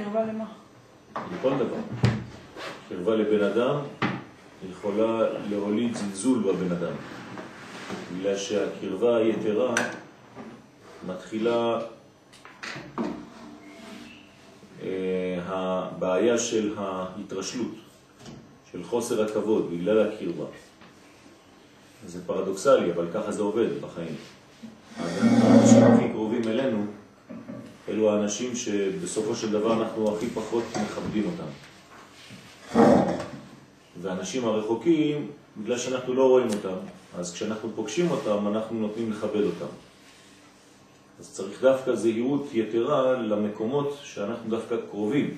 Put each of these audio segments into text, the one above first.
הקרבה למה? לכל דבר. קרבה לבן אדם יכולה להוליד זלזול בבן אדם. בגלל שהקרבה היתרה מתחילה אה, הבעיה של ההתרשלות, של חוסר הכבוד בגלל הקרבה. זה פרדוקסלי, אבל ככה זה עובד בחיים. האנשים הכי קרובים אלינו אלו האנשים שבסופו של דבר אנחנו הכי פחות מכבדים אותם. והאנשים הרחוקים, בגלל שאנחנו לא רואים אותם, אז כשאנחנו פוגשים אותם אנחנו נותנים לכבד אותם. אז צריך דווקא זהירות יתרה למקומות שאנחנו דווקא קרובים,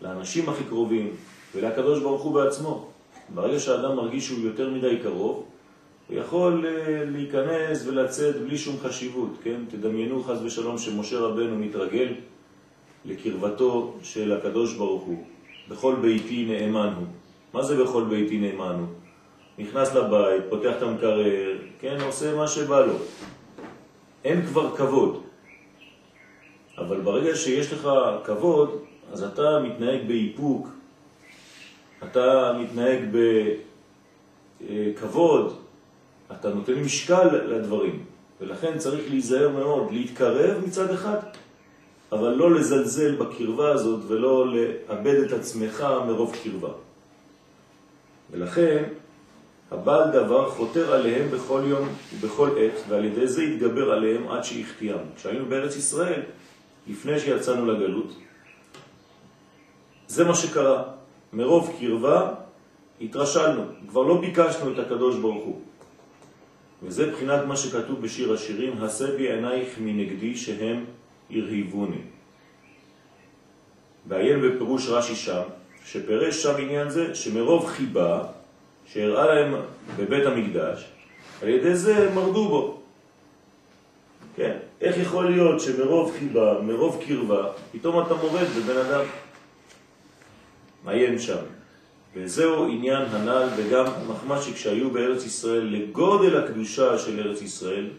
לאנשים הכי קרובים ולקדוש ברוך הוא בעצמו. ברגע שהאדם מרגיש שהוא יותר מדי קרוב, הוא יכול אה, להיכנס ולצאת בלי שום חשיבות, כן? תדמיינו חז ושלום שמשה רבנו מתרגל לקרבתו של הקדוש ברוך הוא. בכל ביתי נאמן הוא. מה זה בכל ביתי נאמן הוא? נכנס לבית, פותח את המקרר, כן, עושה מה שבא לו. אין כבר כבוד. אבל ברגע שיש לך כבוד, אז אתה מתנהג באיפוק, אתה מתנהג בכבוד, אתה נותן משקל לדברים, ולכן צריך להיזהר מאוד, להתקרב מצד אחד, אבל לא לזלזל בקרבה הזאת ולא לאבד את עצמך מרוב קרבה. ולכן הבעל דבר חותר עליהם בכל יום ובכל עת, ועל ידי זה יתגבר עליהם עד שיחתיהם. כשהיינו בארץ ישראל, לפני שיצאנו לגלות, זה מה שקרה. מרוב קרבה התרשלנו, כבר לא ביקשנו את הקדוש ברוך הוא. וזה בחינת מה שכתוב בשיר השירים, הסבי עינייך מנגדי שהם הרהיבוני. ועיין בפירוש רש"י שם, שפרש שם עניין זה, שמרוב חיבה שהראה להם בבית המקדש, על ידי זה מרדו בו. כן? איך יכול להיות שמרוב חיבה, מרוב קרבה, פתאום אתה מורד בבן אדם? מעיין שם. וזהו עניין הנ"ל וגם מחמד שכשהיו בארץ ישראל לגודל הקדושה של ארץ ישראל,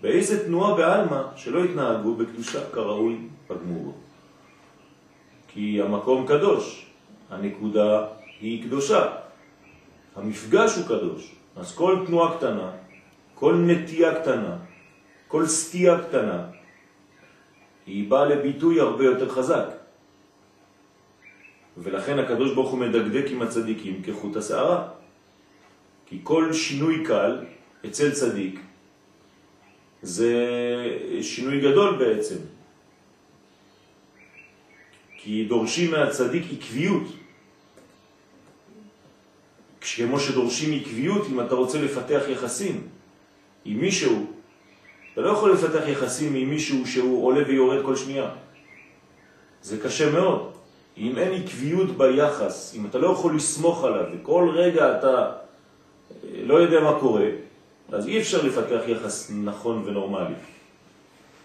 באיזה תנועה בעלמא שלא התנהגו בקדושה כראוי בגמור. כי המקום קדוש, הנקודה היא קדושה, המפגש הוא קדוש. אז כל תנועה קטנה, כל נטייה קטנה, כל סטייה קטנה, היא באה לביטוי הרבה יותר חזק. ולכן הקדוש ברוך הוא מדקדק עם הצדיקים כחוט השערה. כי כל שינוי קל אצל צדיק זה שינוי גדול בעצם. כי דורשים מהצדיק עקביות. כמו שדורשים עקביות, אם אתה רוצה לפתח יחסים עם מישהו, אתה לא יכול לפתח יחסים עם מישהו שהוא עולה ויורד כל שנייה. זה קשה מאוד. אם אין עקביות ביחס, אם אתה לא יכול לסמוך עליו, וכל רגע אתה אה, לא יודע מה קורה, אז אי אפשר לפתח יחס נכון ונורמלי.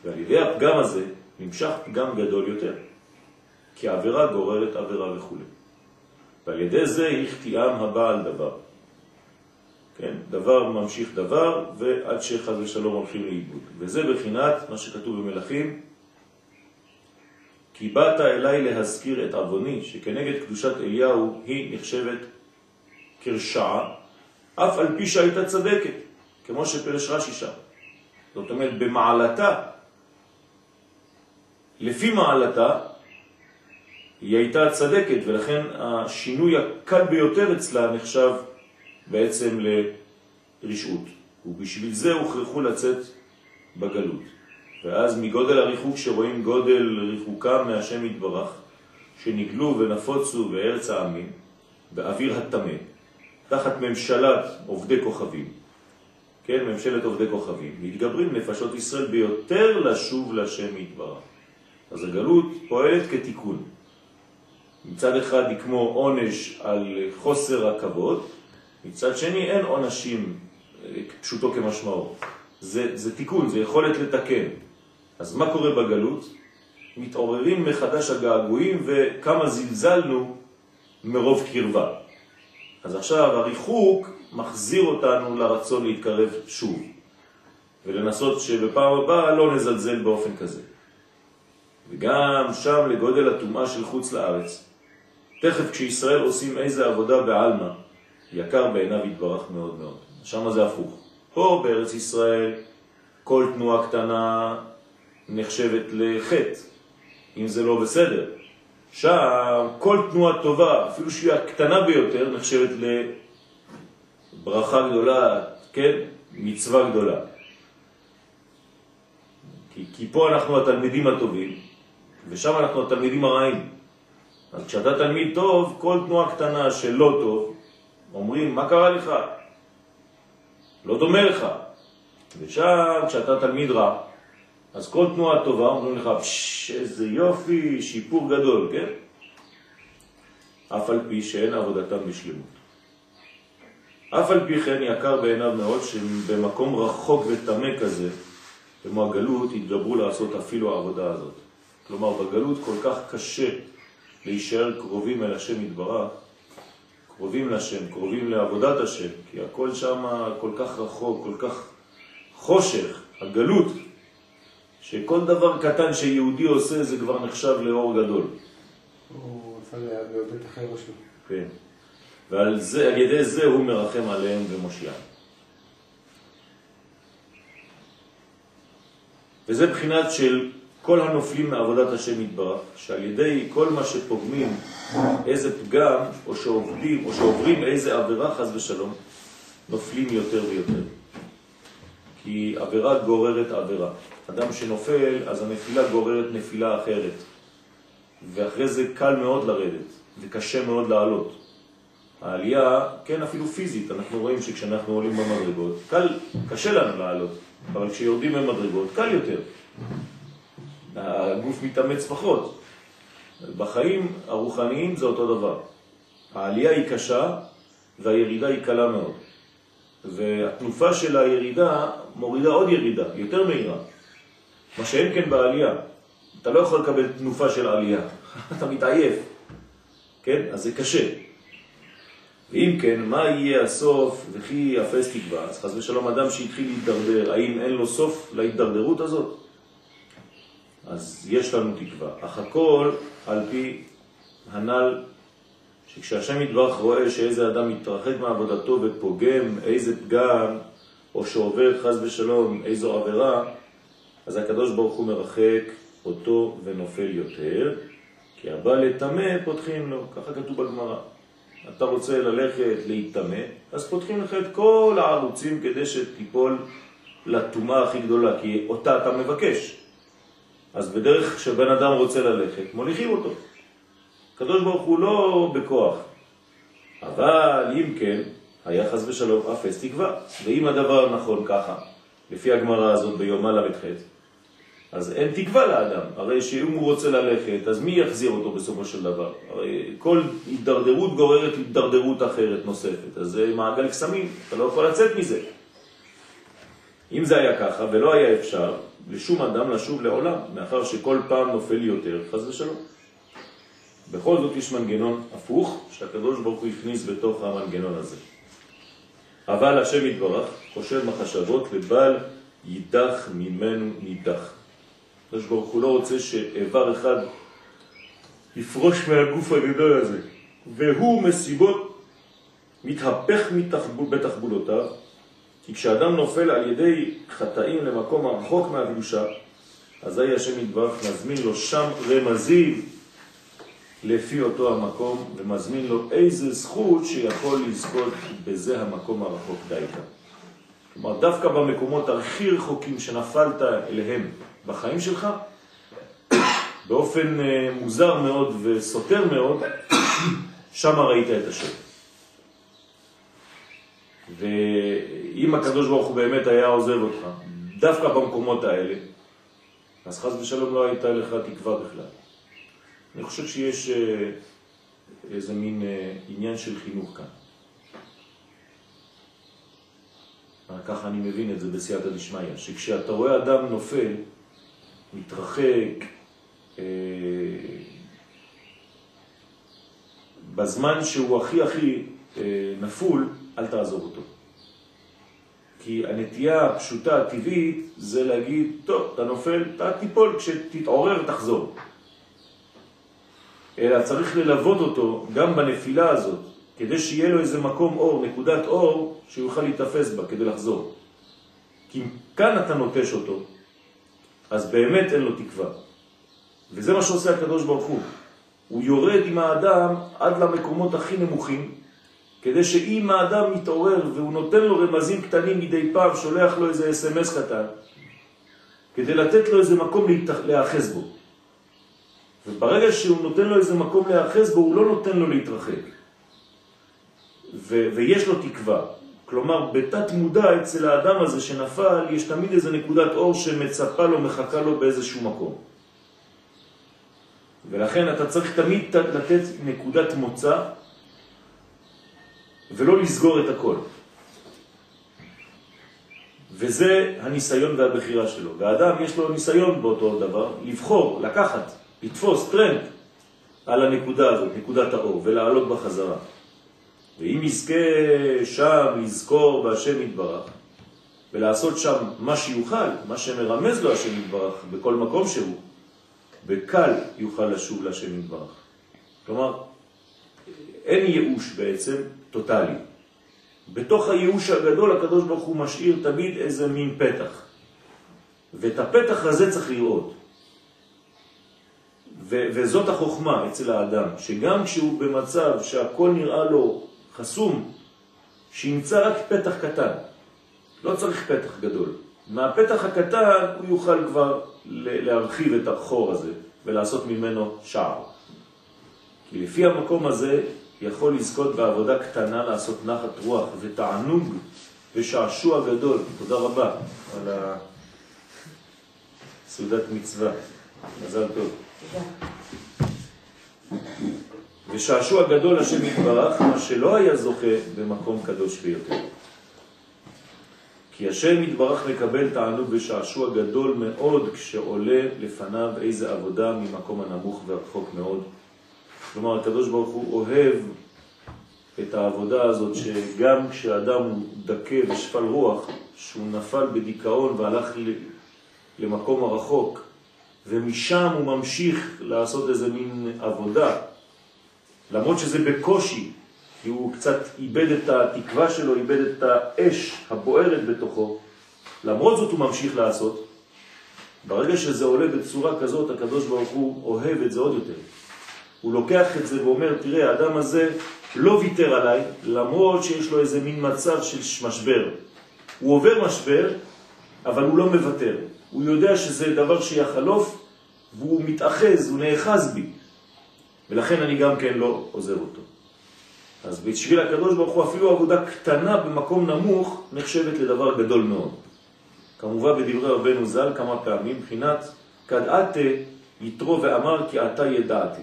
ועל ידי הפגם הזה נמשך פגם גדול יותר, כי העבירה גוררת עבירה וכו'. ועל ידי זה יחתיאם הבעל דבר. כן, דבר ממשיך דבר, ועד שחז ושלום הולכים לאיבוד. וזה בחינת מה שכתוב במלאכים, כי באת אליי להזכיר את אבוני, שכנגד קדושת אליהו היא נחשבת כרשעה, אף על פי שהייתה צדקת, כמו שפרש רש"י שם. זאת אומרת, במעלתה, לפי מעלתה, היא הייתה צדקת, ולכן השינוי הקל ביותר אצלה נחשב בעצם לרשעות. ובשביל זה הוכרחו לצאת בגלות. ואז מגודל הריחוק שרואים גודל ריחוקם מהשם יתברך, שנגלו ונפוצו בארץ העמים, באוויר התמה, תחת ממשלת עובדי כוכבים, כן, ממשלת עובדי כוכבים, מתגברים נפשות ישראל ביותר לשוב לשם יתברך. אז הגלות פועלת כתיקון. מצד אחד היא כמו עונש על חוסר הכבוד, מצד שני אין עונשים פשוטו כמשמעו. זה, זה תיקון, זה יכולת לתקן. אז מה קורה בגלות? מתעוררים מחדש הגעגועים וכמה זלזלנו מרוב קרבה. אז עכשיו הריחוק מחזיר אותנו לרצון להתקרב שוב, ולנסות שבפעם הבאה לא נזלזל באופן כזה. וגם שם לגודל הטומאה של חוץ לארץ. תכף כשישראל עושים איזה עבודה בעלמא, יקר בעיניו יתברך מאוד מאוד. שם זה הפוך. פה בארץ ישראל כל תנועה קטנה נחשבת לחטא, אם זה לא בסדר. שם כל תנועה טובה, אפילו שהיא הקטנה ביותר, נחשבת לברכה גדולה, כן? מצווה גדולה. כי, כי פה אנחנו התלמידים הטובים, ושם אנחנו התלמידים הרעים. אז כשאתה תלמיד טוב, כל תנועה קטנה שלא טוב, אומרים, מה קרה לך? לא דומה לך. ושם, כשאתה תלמיד רע, אז כל תנועה טובה אומרים לך, פשש, איזה יופי, שיפור גדול, כן? אף על פי שאין עבודתם בשלמות. אף על פי כן יקר בעיניו מאוד שבמקום רחוק ותמה כזה, כמו הגלות, התגברו לעשות אפילו העבודה הזאת. כלומר, בגלות כל כך קשה להישאר קרובים אל השם יתברך, קרובים לשם, קרובים לעבודת השם, כי הכל שם כל כך רחוק, כל כך חושך, הגלות, שכל דבר קטן שיהודי עושה זה כבר נחשב לאור גדול. הוא עשה להיאבד אחרי ראשו. כן. ועל זה, על ידי זה הוא מרחם עליהם ומושיעם. וזה בחינת של כל הנופלים מעבודת השם יתברך, שעל ידי כל מה שפוגמים איזה פגם, או שעובדים, או שעוברים איזה עבירה חז ושלום, נופלים יותר ויותר. כי עבירה גוררת עבירה. אדם שנופל, אז הנפילה גוררת נפילה אחרת. ואחרי זה קל מאוד לרדת, וקשה מאוד לעלות. העלייה, כן, אפילו פיזית, אנחנו רואים שכשאנחנו עולים במדרגות, קל, קשה לנו לעלות, אבל כשיורדים במדרגות, קל יותר. הגוף מתאמץ פחות. בחיים הרוחניים זה אותו דבר. העלייה היא קשה והירידה היא קלה מאוד. והתנופה של הירידה מורידה עוד ירידה, יותר מהירה. מה שאין כן בעלייה. אתה לא יכול לקבל תנופה של עלייה, אתה מתעייף. כן? אז זה קשה. ואם כן, מה יהיה הסוף וכי יפס תקווה? אז חס ושלום אדם שהתחיל להתדרדר, האם אין לו סוף להתדרדרות הזאת? אז יש לנו תקווה. אך הכל על פי הנ"ל, שכשהשם יתברך רואה שאיזה אדם מתרחק מעבודתו ופוגם איזה פגם, או שעובר חז ושלום איזו עבירה, אז הקדוש ברוך הוא מרחק אותו ונופל יותר, כי הבא לטמא פותחים לו, ככה כתוב בגמרא. אתה רוצה ללכת להתטמא, אז פותחים לך את כל הערוצים כדי שתיפול לטומאה הכי גדולה, כי אותה אתה מבקש. אז בדרך שבן אדם רוצה ללכת, מוליכים אותו. הקדוש ברוך הוא לא בכוח. אבל אם כן, היה חס ושלום אפס תקווה. ואם הדבר נכון ככה, לפי הגמרא הזאת ביומה ל"ח, אז אין תקווה לאדם. הרי שאם הוא רוצה ללכת, אז מי יחזיר אותו בסופו של דבר? הרי כל הידרדרות גוררת הידרדרות אחרת נוספת. אז זה מעגל קסמים, אתה לא יכול לצאת מזה. אם זה היה ככה ולא היה אפשר לשום אדם לשוב לעולם, מאחר שכל פעם נופל יותר, חז ושלום. בכל זאת יש מנגנון הפוך, שהקדוש ברוך הוא הכניס בתוך המנגנון הזה. אבל השם יתברך חושב מחשבות לבל יידח ממנו נידח. הקדוש ברוך הוא לא רוצה שאיבר אחד יפרוש מהגוף הגדול הזה, והוא מסיבות מתהפך מתחבול, בתחבולותיו, כי כשאדם נופל על ידי חטאים למקום הרחוק מהקדושה, אזי השם יתברך מזמין לו שם רמזים לפי אותו המקום, ומזמין לו איזה זכות שיכול לזכות בזה המקום הרחוק דייקה. כלומר, דווקא במקומות הכי רחוקים שנפלת אליהם בחיים שלך, באופן אה, מוזר מאוד וסותר מאוד, שם ראית את השם. ואם הקדוש ברוך הוא באמת היה עוזב אותך, דווקא במקומות האלה, אז חס ושלום לא הייתה לך תקווה בכלל. אני חושב שיש אה, איזה מין אה, עניין של חינוך כאן. ככה אני מבין את זה בסייעתא דשמיא, שכשאתה רואה אדם נופל, מתרחק, אה, בזמן שהוא הכי הכי אה, נפול, אל תעזוב אותו. כי הנטייה הפשוטה, הטבעית, זה להגיד, טוב, אתה נופל, אתה תיפול, כשתתעורר תחזור. אלא צריך ללוות אותו גם בנפילה הזאת, כדי שיהיה לו איזה מקום אור, נקודת אור, שהוא יוכל להתאפס בה כדי לחזור. כי אם כאן אתה נוטש אותו, אז באמת אין לו תקווה. וזה מה שעושה הקדוש ברוך הוא. הוא יורד עם האדם עד למקומות הכי נמוכים, כדי שאם האדם מתעורר והוא נותן לו רמזים קטנים מדי פעם, שולח לו איזה אס.אם.אס קטן, כדי לתת לו איזה מקום להאחז בו. וברגע שהוא נותן לו איזה מקום להאחז בו, הוא לא נותן לו להתרחק. ו- ויש לו תקווה. כלומר, בתת מודע אצל האדם הזה שנפל, יש תמיד איזה נקודת אור שמצפה לו, מחכה לו באיזשהו מקום. ולכן אתה צריך תמיד לתת נקודת מוצא ולא לסגור את הכל. וזה הניסיון והבחירה שלו. והאדם יש לו ניסיון באותו דבר, לבחור, לקחת, לתפוס טרנד על הנקודה הזאת, נקודת האור, ולעלות בחזרה. ואם יזכה שם לזכור בהשם יתברך, ולעשות שם מה שיוכל, מה שמרמז לו השם יתברך, בכל מקום שהוא, בקל יוכל לשוב להשם יתברך. כלומר, אין ייאוש בעצם טוטלי. בתוך הייאוש הגדול הקדוש ברוך הוא משאיר תמיד איזה מין פתח. ואת הפתח הזה צריך לראות. וזאת החוכמה אצל האדם, שגם כשהוא במצב שהכל נראה לו חסום, שימצא רק פתח קטן. לא צריך פתח גדול. מהפתח הקטן הוא יוכל כבר להרחיב את החור הזה ולעשות ממנו שער. כי לפי המקום הזה יכול לזכות בעבודה קטנה לעשות נחת רוח ותענוג ושעשוע גדול. תודה רבה על הסעודת מצווה. מזל טוב. ושעשוע גדול השם יתברך, מה שלא היה זוכה במקום קדוש ביותר. כי השם יתברך מקבל תענוג ושעשוע גדול מאוד כשעולה לפניו איזה עבודה ממקום הנמוך והרחוק מאוד. כלומר, הקדוש ברוך הוא אוהב את העבודה הזאת שגם כשאדם הוא דקה ושפל רוח, שהוא נפל בדיכאון והלך למקום הרחוק, ומשם הוא ממשיך לעשות איזה מין עבודה, למרות שזה בקושי, כי הוא קצת איבד את התקווה שלו, איבד את האש הבוערת בתוכו, למרות זאת הוא ממשיך לעשות. ברגע שזה עולה בצורה כזאת, הקדוש ברוך הוא אוהב את זה עוד יותר. הוא לוקח את זה ואומר, תראה, האדם הזה לא ויתר עליי, למרות שיש לו איזה מין מצב של משבר. הוא עובר משבר, אבל הוא לא מוותר. הוא יודע שזה דבר שיחלוף, והוא מתאחז, הוא נאחז בי. ולכן אני גם כן לא עוזב אותו. אז בשביל הקדוש ברוך הוא אפילו עבודה קטנה במקום נמוך נחשבת לדבר גדול מאוד. כמובן בדברי רבנו ז"ל כמה פעמים, מבחינת כדעתה יתרו ואמר כי אתה ידעתי.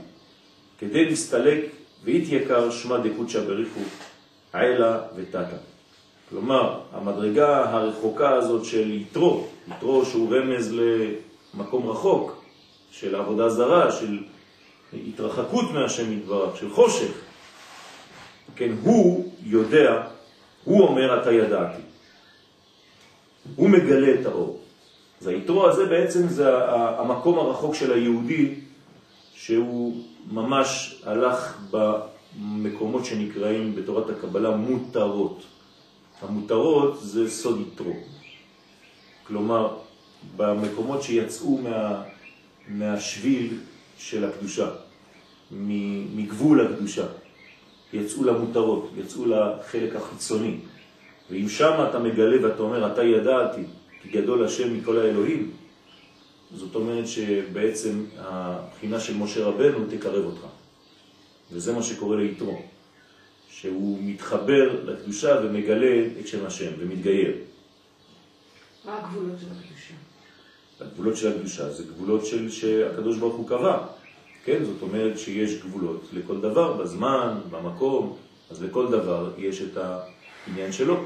כדי להסתלק והתייקר שמה דקודשא בריחו עילה ותתה. כלומר, המדרגה הרחוקה הזאת של יתרו, יתרו שהוא רמז למקום רחוק, של עבודה זרה, של התרחקות מהשם יתברך, של חושך, כן, הוא יודע, הוא אומר אתה ידעתי. הוא מגלה את האור. אז היתרו הזה בעצם זה המקום הרחוק של היהודי שהוא ממש הלך במקומות שנקראים בתורת הקבלה מותרות. המותרות זה סוד יתרו. כלומר, במקומות שיצאו מה, מהשביל של הקדושה, מגבול הקדושה, יצאו למותרות, יצאו לחלק החיצוני. ואם שם אתה מגלה ואתה אומר, אתה ידעתי, כי גדול השם מכל האלוהים, זאת אומרת שבעצם הבחינה של משה רבנו תקרב אותך. וזה מה שקורה ליתרו, שהוא מתחבר לקדושה ומגלה את שם השם ומתגייר. מה הגבולות של הקדושה? הגבולות של הקדושה זה גבולות של שהקדוש ברוך הוא קבע. כן, זאת אומרת שיש גבולות לכל דבר, בזמן, במקום, אז לכל דבר יש את העניין שלו.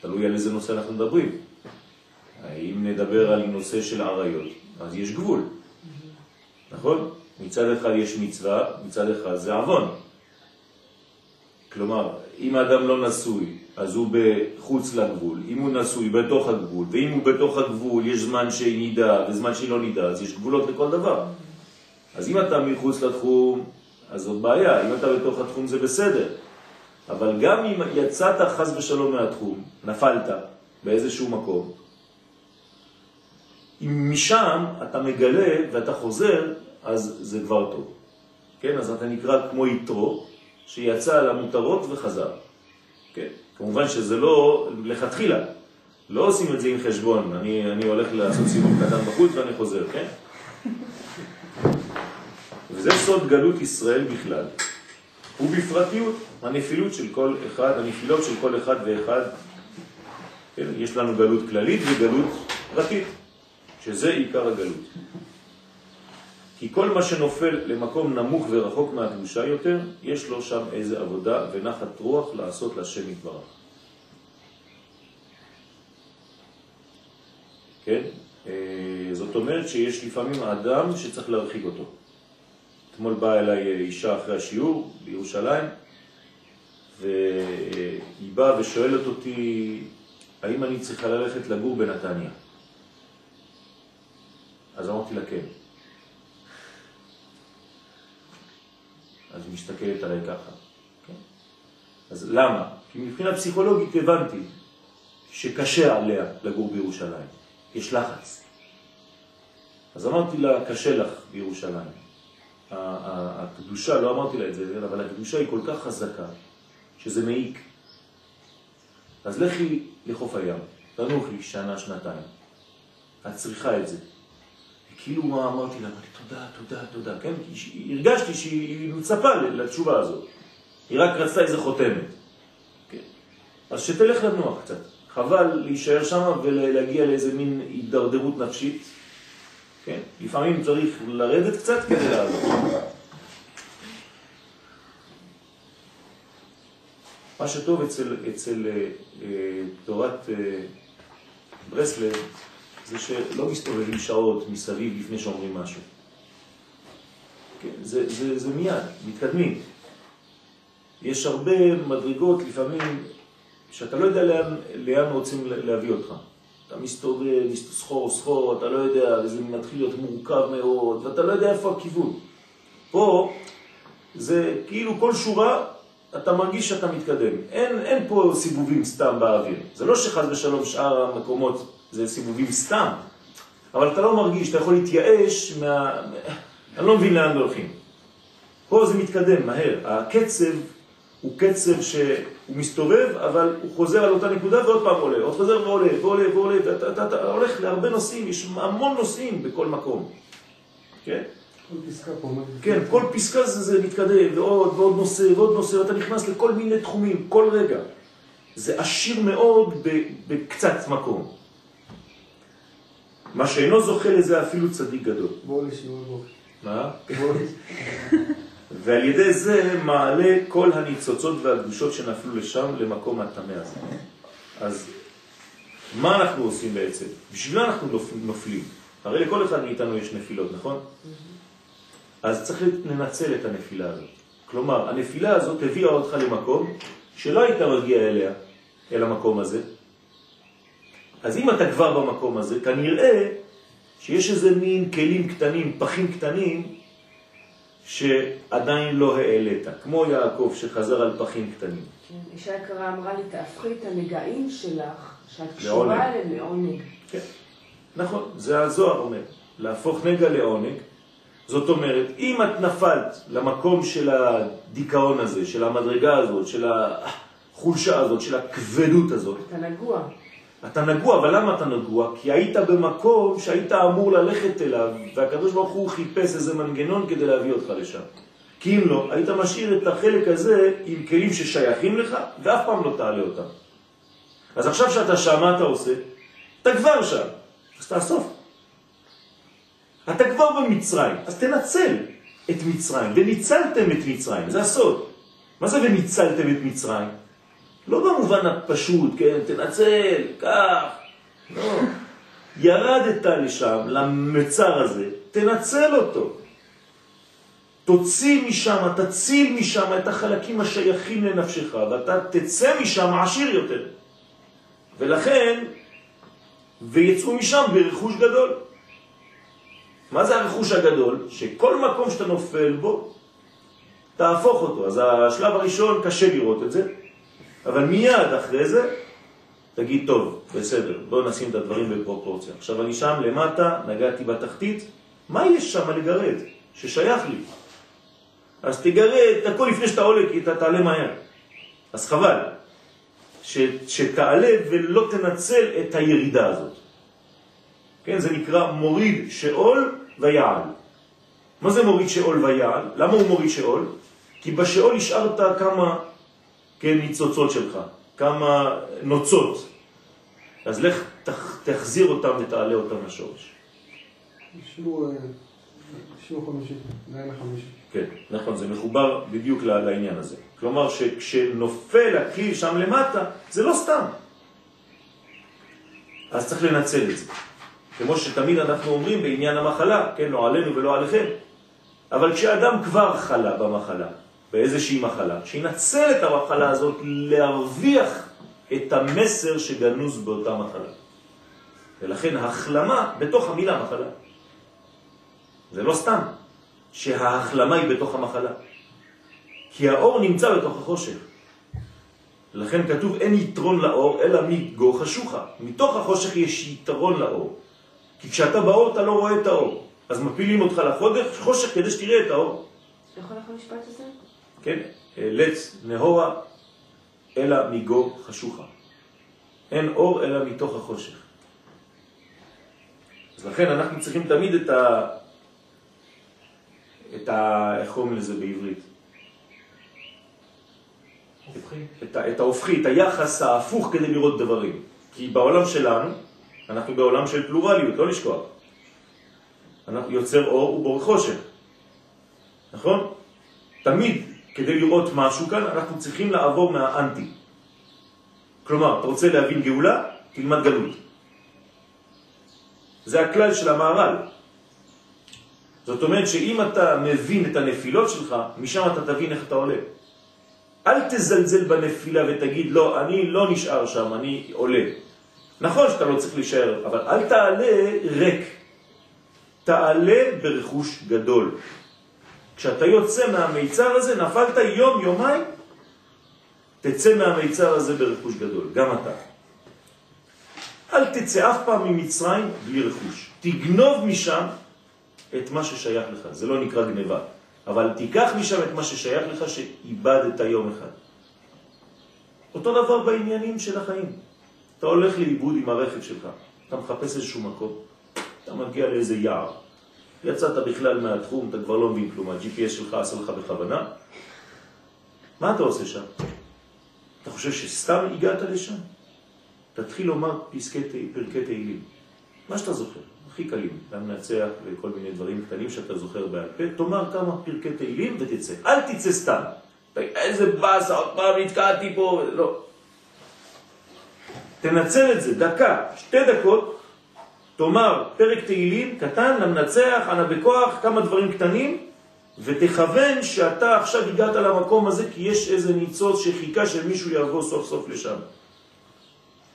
תלוי על איזה נושא אנחנו מדברים. אם נדבר על נושא של עריות, אז יש גבול, נכון? מצד אחד יש מצווה, מצד אחד זה עוון. כלומר, אם האדם לא נשוי, אז הוא בחוץ לגבול, אם הוא נשוי בתוך הגבול, ואם הוא בתוך הגבול יש זמן שהיא נידה וזמן שהיא לא נידה, אז יש גבולות לכל דבר. אז אם אתה מחוץ לתחום, אז זאת בעיה, אם אתה בתוך התחום זה בסדר. אבל גם אם יצאת חס ושלום מהתחום, נפלת באיזשהו מקום, אם משם אתה מגלה ואתה חוזר, אז זה כבר טוב. כן, אז אתה נקרא כמו יתרו, שיצא על המותרות וחזר. כן, כמובן שזה לא לכתחילה, לא עושים את זה עם חשבון, אני, אני הולך לעשות סיבוב קטן בחוץ ואני חוזר, כן? וזה סוד גלות ישראל בכלל, ובפרטיות, הנפילות של כל אחד, הנפילות של כל אחד ואחד, כן? יש לנו גלות כללית וגלות פרטית, שזה עיקר הגלות. כי כל מה שנופל למקום נמוך ורחוק מהקדושה יותר, יש לו שם איזה עבודה ונחת רוח לעשות לשם יתברך. כן? אה, זאת אומרת שיש לפעמים אדם שצריך להרחיק אותו. אתמול באה אליי אישה אחרי השיעור בירושלים, והיא באה ושואלת אותי, האם אני צריכה ללכת לגור בנתניה? אז אמרתי לה כן. אז היא מסתכלת עליי ככה. כן? אז למה? כי מבחינה פסיכולוגית הבנתי שקשה עליה לגור בירושלים. יש לחץ. אז אמרתי לה, קשה לך בירושלים. הקדושה, לא אמרתי לה את זה, אבל הקדושה היא כל כך חזקה, שזה מעיק. אז לכי לחוף הים, תנוחי שנה, שנתיים. את צריכה את זה. כאילו אמרתי לה, אמרתי תודה, תודה, תודה, כן? הרגשתי שהיא מצפה לתשובה הזאת. היא רק רצתה איזה חותמת. כן? אז שתלך לנוח קצת. חבל להישאר שם ולהגיע לאיזה מין הידרדרות נפשית. כן? לפעמים צריך לרדת קצת כדי לעלות. מה שטוב אצל, אצל אה, אה, תורת אה, ברסלב זה שלא מסתובבים שעות מסביב לפני שאומרים משהו. כן, זה, זה, זה מיד, מתקדמים. יש הרבה מדרגות לפעמים שאתה לא יודע לאן, לאן רוצים להביא אותך. אתה מסתובב, סחור סחור, אתה לא יודע, וזה מתחיל להיות מורכב מאוד, ואתה לא יודע איפה הכיוון. פה זה כאילו כל שורה אתה מרגיש שאתה מתקדם. אין, אין פה סיבובים סתם באוויר. זה לא שחז ושלום שאר המקומות זה סיבובים סתם, אבל אתה לא מרגיש, אתה יכול להתייאש מה... אני לא מבין לאן הולכים. פה זה מתקדם מהר. הקצב הוא קצב שהוא מסתובב, אבל הוא חוזר על אותה נקודה ועוד פעם עולה, עוד חוזר ועולה, ועולה ועולה, ואתה אתה, אתה הולך להרבה נושאים, יש המון נושאים בכל מקום. כן? כל פסקה פה. כן, כל פסקה זה, זה מתקדם, ועוד ועוד נושא ועוד נושא, ואתה נכנס לכל מיני תחומים, כל רגע. זה עשיר מאוד בקצת מקום. מה שאינו זוכה לזה אפילו צדיק גדול. בואו לשיעור. מה? ועל ידי זה מעלה כל הניצוצות והקדושות שנפלו לשם למקום הטמא הזה. אז מה אנחנו עושים בעצם? בשביל מה אנחנו נופלים? הרי לכל אחד מאיתנו יש נפילות, נכון? אז צריך לנצל את הנפילה הזאת. כלומר, הנפילה הזאת הביאה אותך למקום שלא היית מגיע אליה, אל המקום הזה, אז אם אתה כבר במקום הזה, כנראה שיש איזה מין כלים קטנים, פחים קטנים, שעדיין לא העלית, כמו יעקב שחזר על פחים קטנים. כן, אישה יקרה אמרה לי, תהפכי את הנגעים שלך, שאת קשורה אליהם לעונג. כן, נכון, זה הזוהר אומר, להפוך נגע לעונג. זאת אומרת, אם את נפלת למקום של הדיכאון הזה, של המדרגה הזאת, של החולשה הזאת, של הכבדות הזאת, אתה נגוע. אתה נגוע, אבל למה אתה נגוע? כי היית במקום שהיית אמור ללכת אליו, והקדוש ברוך הוא חיפש איזה מנגנון כדי להביא אותך לשם. כי אם לא, היית משאיר את החלק הזה עם כלים ששייכים לך, ואף פעם לא תעלה אותם. אז עכשיו שאתה שם, מה אתה עושה? אתה כבר שם, אז תאסוף. אתה כבר במצרים, אז תנצל את מצרים, וניצלתם את מצרים, זה הסוד. מה זה וניצלתם את מצרים? לא במובן הפשוט, כן, תנצל, כך, לא. ירדת לשם, למצר הזה, תנצל אותו. תוציא משם, תציל משם את החלקים השייכים לנפשך, ואתה תצא משם עשיר יותר. ולכן, ויצאו משם ברכוש גדול. מה זה הרכוש הגדול? שכל מקום שאתה נופל בו, תהפוך אותו. אז השלב הראשון קשה לראות את זה, אבל מיד אחרי זה תגיד, טוב, בסדר, בואו נשים את הדברים בפרופורציה. עכשיו אני שם למטה, נגעתי בתחתית, מה יש שם לגרד ששייך לי? אז תגרד את הכל לפני שאתה עולה, כי אתה תעלה מהר. אז חבל ש, שתעלה ולא תנצל את הירידה הזאת. כן, זה נקרא מוריד שאול ויעל. מה זה מוריד שאול ויעל? למה הוא מוריד שאול? כי בשאול השארת כמה כן, ניצוצות שלך, כמה נוצות. אז לך תח, תחזיר אותם ותעלה אותם לשורש. שיעור אה, חמישי, לילה חמישי. כן, נכון, זה מחובר בדיוק לעניין הזה. כלומר שכשנופל הכלי שם למטה, זה לא סתם. אז צריך לנצל את זה. כמו שתמיד אנחנו אומרים בעניין המחלה, כן, לא עלינו ולא עליכם. אבל כשאדם כבר חלה במחלה, באיזושהי מחלה, שינצל את המחלה הזאת להרוויח את המסר שגנוז באותה מחלה. ולכן החלמה בתוך המילה מחלה. זה לא סתם שההחלמה היא בתוך המחלה. כי האור נמצא בתוך החושך. לכן כתוב אין יתרון לאור אלא מגו חשוכה. מתוך החושך יש יתרון לאור. כי כשאתה באור אתה לא רואה את האור. אז מפילים אותך לחושך כדי שתראה את האור. יכול לך משפט הזה? כן, לץ נהורה אלא מגו חשוכה. אין אור אלא מתוך החושך. אז לכן אנחנו צריכים תמיד את ה... את ה... איך קוראים לזה בעברית? את, ה... את ההופכי, את היחס ההפוך כדי לראות דברים. כי בעולם שלנו, אנחנו בעולם של פלורליות, לא לשכוח. אנחנו יוצר אור ובור חושך. נכון? תמיד כדי לראות משהו כאן, אנחנו צריכים לעבור מהאנטי. כלומר, אתה רוצה להבין גאולה? תלמד גלות. זה הכלל של המערל. זאת אומרת שאם אתה מבין את הנפילות שלך, משם אתה תבין איך אתה עולה. אל תזלזל בנפילה ותגיד, לא, אני לא נשאר שם, אני עולה. נכון שאתה לא צריך להישאר, אבל אל תעלה ריק. תעלה ברכוש גדול. כשאתה יוצא מהמיצר הזה, נפלת יום, יומיים, תצא מהמיצר הזה ברכוש גדול, גם אתה. אל תצא אף פעם ממצרים בלי רכוש. תגנוב משם את מה ששייך לך. זה לא נקרא גניבה, אבל תיקח משם את מה ששייך לך שאיבדת יום אחד. אותו דבר בעניינים של החיים. אתה הולך לאיבוד עם הרכב שלך, אתה מחפש איזשהו מקום, אתה מגיע לאיזה יער, יצאת בכלל מהתחום, אתה כבר לא מבין כלום, ה-GPS שלך עשה לך בכוונה. מה אתה עושה שם? אתה חושב שסתם הגעת לשם? תתחיל לומר פסקי, פרקי תהילים. מה שאתה זוכר, הכי קלים, למנצח וכל מיני דברים קטנים שאתה זוכר בעל פה, תאמר כמה פרקי תהילים ותצא. אל תצא סתם. איזה באסה, עוד פעם נתקעתי פה, לא. תנצל את זה, דקה, שתי דקות, תאמר פרק תהילים קטן למנצח, ענה בכוח, כמה דברים קטנים, ותכוון שאתה עכשיו הגעת למקום הזה כי יש איזה ניצוץ שחיכה שמישהו יבוא סוף סוף לשם.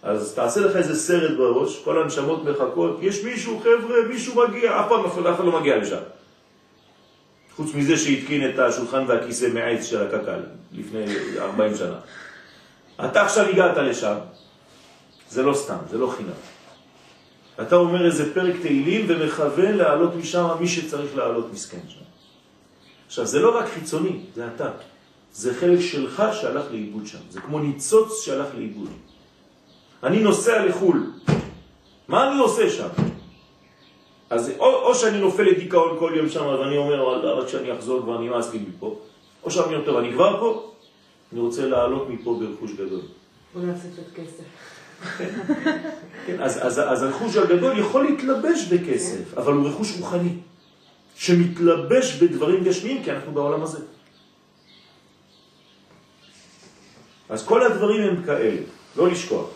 אז תעשה לך איזה סרט בראש, כל הנשמות מחכות, יש מישהו, חבר'ה, מישהו מגיע, אף פעם אף אחד לא מגיע לשם. חוץ מזה שהתקין את השולחן והכיסא מעץ של הקקל לפני 40 שנה. אתה עכשיו הגעת לשם, זה לא סתם, זה לא חינם. אתה אומר איזה פרק תהילים ומכוון לעלות משם מי שצריך לעלות מסכן שם. עכשיו, זה לא רק חיצוני, זה אתה. זה חלק שלך שהלך לאיבוד שם. זה כמו ניצוץ שהלך לאיבוד. אני נוסע לחו"ל. מה אני עושה שם? אז או, או שאני נופל לדיכאון כל יום שם, ואני אומר, רק שאני אחזור כבר נמאס לי מפה, או שאני אומר, טוב, אני כבר פה, אני רוצה לעלות מפה ברכוש גדול. בוא נעשה קצת כסף. כן, אז, אז, אז הרכוש הגדול יכול להתלבש בכסף, אבל הוא רכוש רוחני, שמתלבש בדברים גשמיים, כי אנחנו בעולם הזה. אז כל הדברים הם כאלה, לא לשכוח.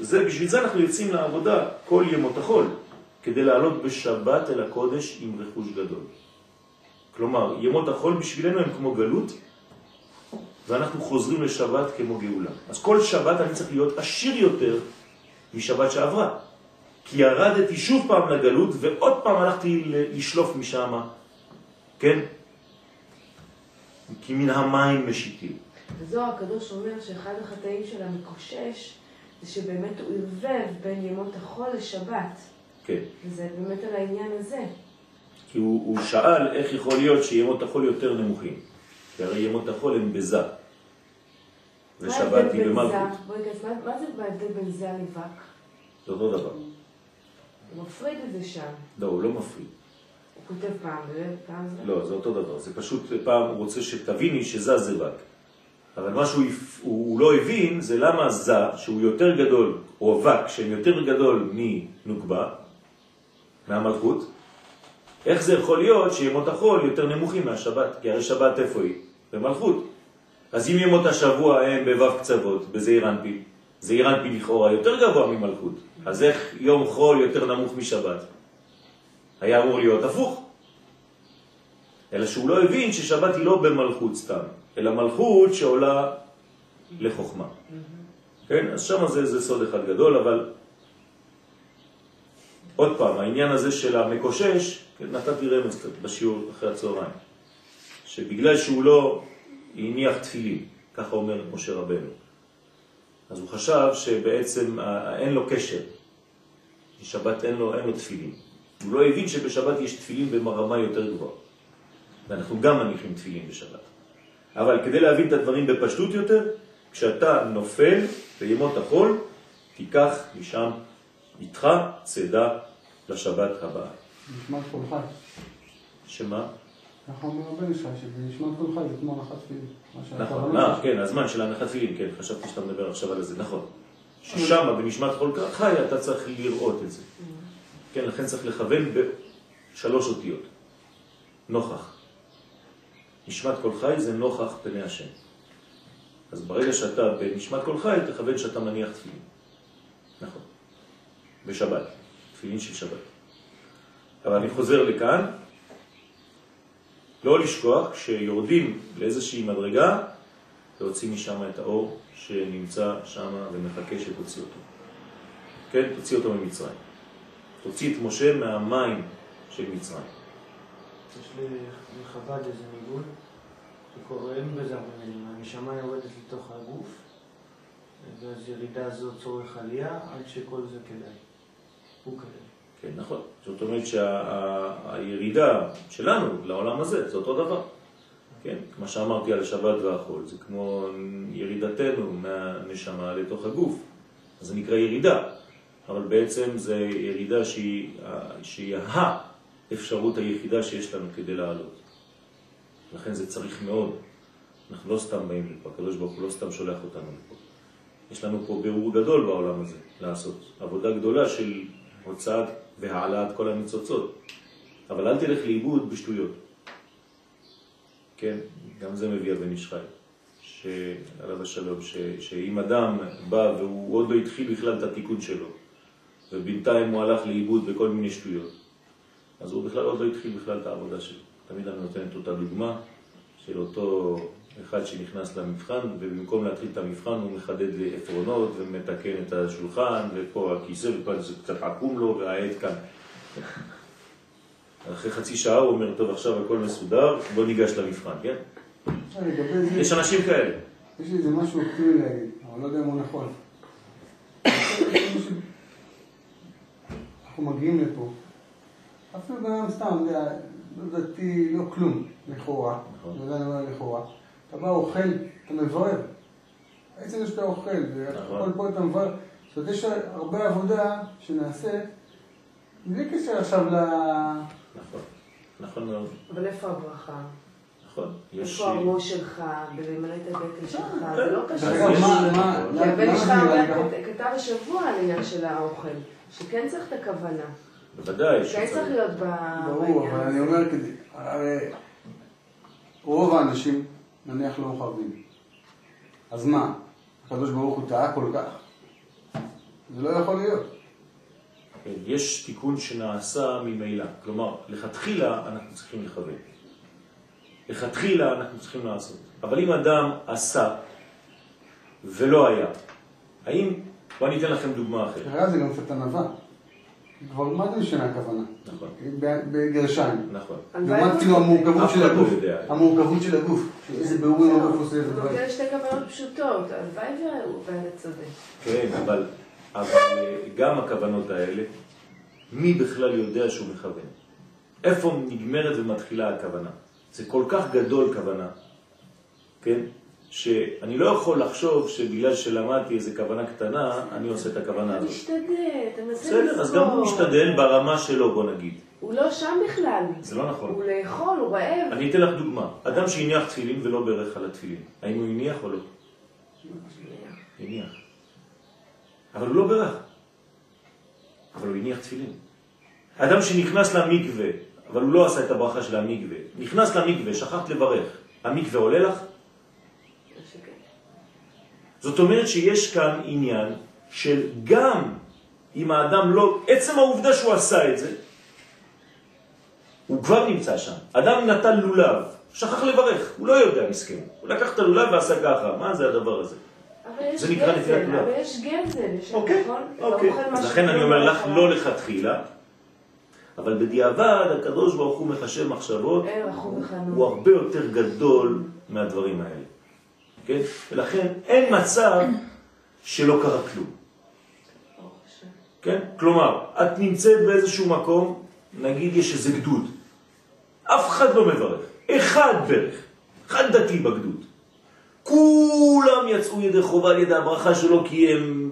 זה, בשביל זה אנחנו יוצאים לעבודה כל ימות החול, כדי לעלות בשבת אל הקודש עם רכוש גדול. כלומר, ימות החול בשבילנו הם כמו גלות, ואנחנו חוזרים לשבת כמו גאולה. אז כל שבת אני צריך להיות עשיר יותר משבת שעברה. כי ירדתי שוב פעם לגלות, ועוד פעם הלכתי לשלוף משם, כן? כי מן המים משיתים. וזוהר הקדוש אומר שאחד החטאים של המקושש זה שבאמת הוא ערבב בין ימות החול לשבת. כן. וזה באמת על העניין הזה. כי הוא, הוא שאל איך יכול להיות שימות החול יותר נמוכים. כי הרי ימות החול הם בזה. ושבת היא במלכות. בואי מה, מה זה בהבדל בין זה לבק? זה אותו דבר. הוא מפריד את זה שם. לא, הוא לא מפריד. הוא כותב פעם ופעם זה? לא, זה אותו דבר. זה פשוט פעם הוא רוצה שתביני שזה זה בק. אבל מה שהוא הוא לא הבין זה למה זה, שהוא יותר גדול, או אבק, שהם יותר גדול מנוקבה, מהמלכות, איך זה יכול להיות שימות החול יותר נמוכים מהשבת? כי הרי שבת איפה היא? במלכות. אז אם ימות השבוע הם בו"ב קצוות, בזעיר אנפי, זעיר אנפי לכאורה יותר גבוה ממלכות, אז איך יום חול יותר נמוך משבת? היה אמור להיות הפוך. אלא שהוא לא הבין ששבת היא לא במלכות סתם, אלא מלכות שעולה לחוכמה. כן? אז שם זה, זה סוד אחד גדול, אבל עוד פעם, העניין הזה של המקושש, כן, נתתי רמז קצת בשיעור אחרי הצהריים, שבגלל שהוא לא הניח תפילין, ככה אומר משה רבנו, אז הוא חשב שבעצם אין לו קשר, בשבת אין לו, אין לו תפילין. הוא לא הבין שבשבת יש תפילין במרמה יותר גבוהה. ואנחנו גם מניחים תפילין בשבת. אבל כדי להבין את הדברים בפשטות יותר, כשאתה נופל בימות החול, תיקח משם איתך צדה לשבת הבאה. נשמע חי. שמה? אומר הבן ישראל, שבנשמת כל חי זה כמו הנחת תפילין. נכון, אה, כן, הזמן של הנחת תפילין, כן, חשבתי שאתה מדבר עכשיו על זה, נכון. ששם בנשמת כל חי אתה צריך לראות את זה. כן, לכן צריך לכוון בשלוש אותיות. נוכח. נשמת כל חי זה נוכח פני השם. אז ברגע שאתה בנשמת כל חי, תכוון שאתה מניח תפילין. נכון. בשבת. תפילין של שבת. אבל אני חוזר לכאן, לא לשכוח, כשיורדים לאיזושהי מדרגה, להוציא משם את האור שנמצא שם ומחכה שתוציא אותו. כן? תוציא אותו ממצרים. תוציא את משה מהמים של מצרים. יש לי לחב"ד איזה ניגון, שקוראים בזה הרבה מילים, הנשמה יורדת לתוך הגוף, ואז ירידה זו צורך עלייה, עד שכל זה כדאי. הוא כדאי. כן, נכון. זאת אומרת שהירידה שלנו לעולם הזה, זה אותו דבר. כן, כמו שאמרתי על שבת והחול, זה כמו ירידתנו מהנשמה לתוך הגוף. אז זה נקרא ירידה, אבל בעצם זה ירידה שהיא, שהיא האפשרות היחידה שיש לנו כדי לעלות. לכן זה צריך מאוד. אנחנו לא סתם באים לפה, הקדוש ברוך הוא לא סתם שולח אותנו לפה. יש לנו פה בירור גדול בעולם הזה לעשות, עבודה גדולה של הוצאת והעלאת כל הניצוצות. אבל אל תלך לאיבוד בשטויות. כן, גם זה מביא הבן איש חי, שעליו השלום, ש, שאם אדם בא והוא עוד לא התחיל בכלל את התיקון שלו, ובינתיים הוא הלך לאיבוד בכל מיני שטויות, אז הוא בכלל עוד לא התחיל בכלל את העבודה שלו. תמיד אני נותן את אותה דוגמה של אותו אחד שנכנס למבחן, ובמקום להתחיל את המבחן הוא מחדד לעפרונות ומתקן את השולחן, ופה הכיסא, ופה זה קצת עקום לו, והעט כאן. אחרי חצי שעה הוא אומר, טוב, עכשיו הכל מסודר, בוא ניגש למבחן, כן? יש אנשים כאלה. יש לי איזה משהו אופטימי להגיד, אבל לא יודע אם הוא נכון. אנחנו מגיעים לפה, אפילו בן אדם סתם, לא דתי, לא כלום, לכאורה. נכון. זה אני אומר לכאורה. אתה בא, אוכל, אתה מברר. בעצם זה שאתה אוכל, וכל פה אתה מברר. זאת אומרת, יש הרבה עבודה שנעשית, בלי קשר עכשיו ל... נכון, נכון מאוד. אבל איפה הברכה? נכון. איפה הראש שלך, בלמלא את הבטן שלך, זה לא קשור. כי הבן שלך כתב השבוע על העניין של האוכל, שכן צריך את הכוונה. בוודאי. כן צריך להיות בעניין הזה. ברור, אבל אני אומר, הרי רוב האנשים נניח לא מכוונים. אז מה, הקדוש ברוך הוא טעה כל כך? זה לא יכול להיות. כן, יש תיקון שנעשה ממילא. כלומר, לכתחילה אנחנו צריכים לכוון. לכתחילה אנחנו צריכים לעשות. אבל אם אדם עשה ולא היה, האם, בוא אני אתן לכם דוגמה אחרת. זה גם קצת ענווה. כבר מה זה משנה הכוונה? נכון. בגרשיים. נכון. לעומת כאילו המורכבות של לא הגוף. המורכבות של הגוף. איזה בירורים הגוף עושה איזה דברים. נותן שתי כוונות פשוטות, הלוואי והוא ואתה צודק. כן, אבל, אבל אה, גם הכוונות האלה, מי בכלל יודע שהוא מכוון? איפה נגמרת ומתחילה הכוונה? זה כל כך גדול כוונה, כן? שאני לא יכול לחשוב שבגלל שלמדתי איזה כוונה קטנה, אני עושה את הכוונה אתה הזאת. משתדל, אתה מנסה בסדר, אז גם הוא משתדל ברמה שלו, בוא נגיד. הוא לא שם בכלל. זה לא נכון. הוא לאכול, הוא רעב. אני אתן לך דוגמה. אדם שהניח תפילין ולא ברך על התפילין, האם הוא הניח או לא? הניח. אבל הוא לא ברך. אבל הוא הניח תפילין. אדם שנכנס למקווה, אבל הוא לא עשה את הברכה של המקווה, נכנס למקווה, שכחת לברך, המקווה עולה לך? זאת אומרת שיש כאן עניין של גם אם האדם לא, עצם העובדה שהוא עשה את זה, הוא כבר נמצא שם. אדם נתן לולב, שכח לברך, הוא לא יודע מסכן. הוא לקח את הלולב ועשה ככה, מה זה הדבר הזה? זה נקרא נטילת לולב. אבל יש גזל, אוקיי, נכון? אוקיי. לכן אני אומר לך אוכל. לא לכתחילה, אבל בדיעבד הקדוש ברוך הוא מחשב מחשבות. הוא הרבה יותר גדול מהדברים האלה. כן? ולכן אין מצב שלא קרה כלום. כן? כלומר, את נמצאת באיזשהו מקום, נגיד יש איזה גדוד, אף אחד לא מברך, אחד ברך, אחד דתי בגדוד. כולם יצאו ידי חובה על ידי הברכה שלו כי הם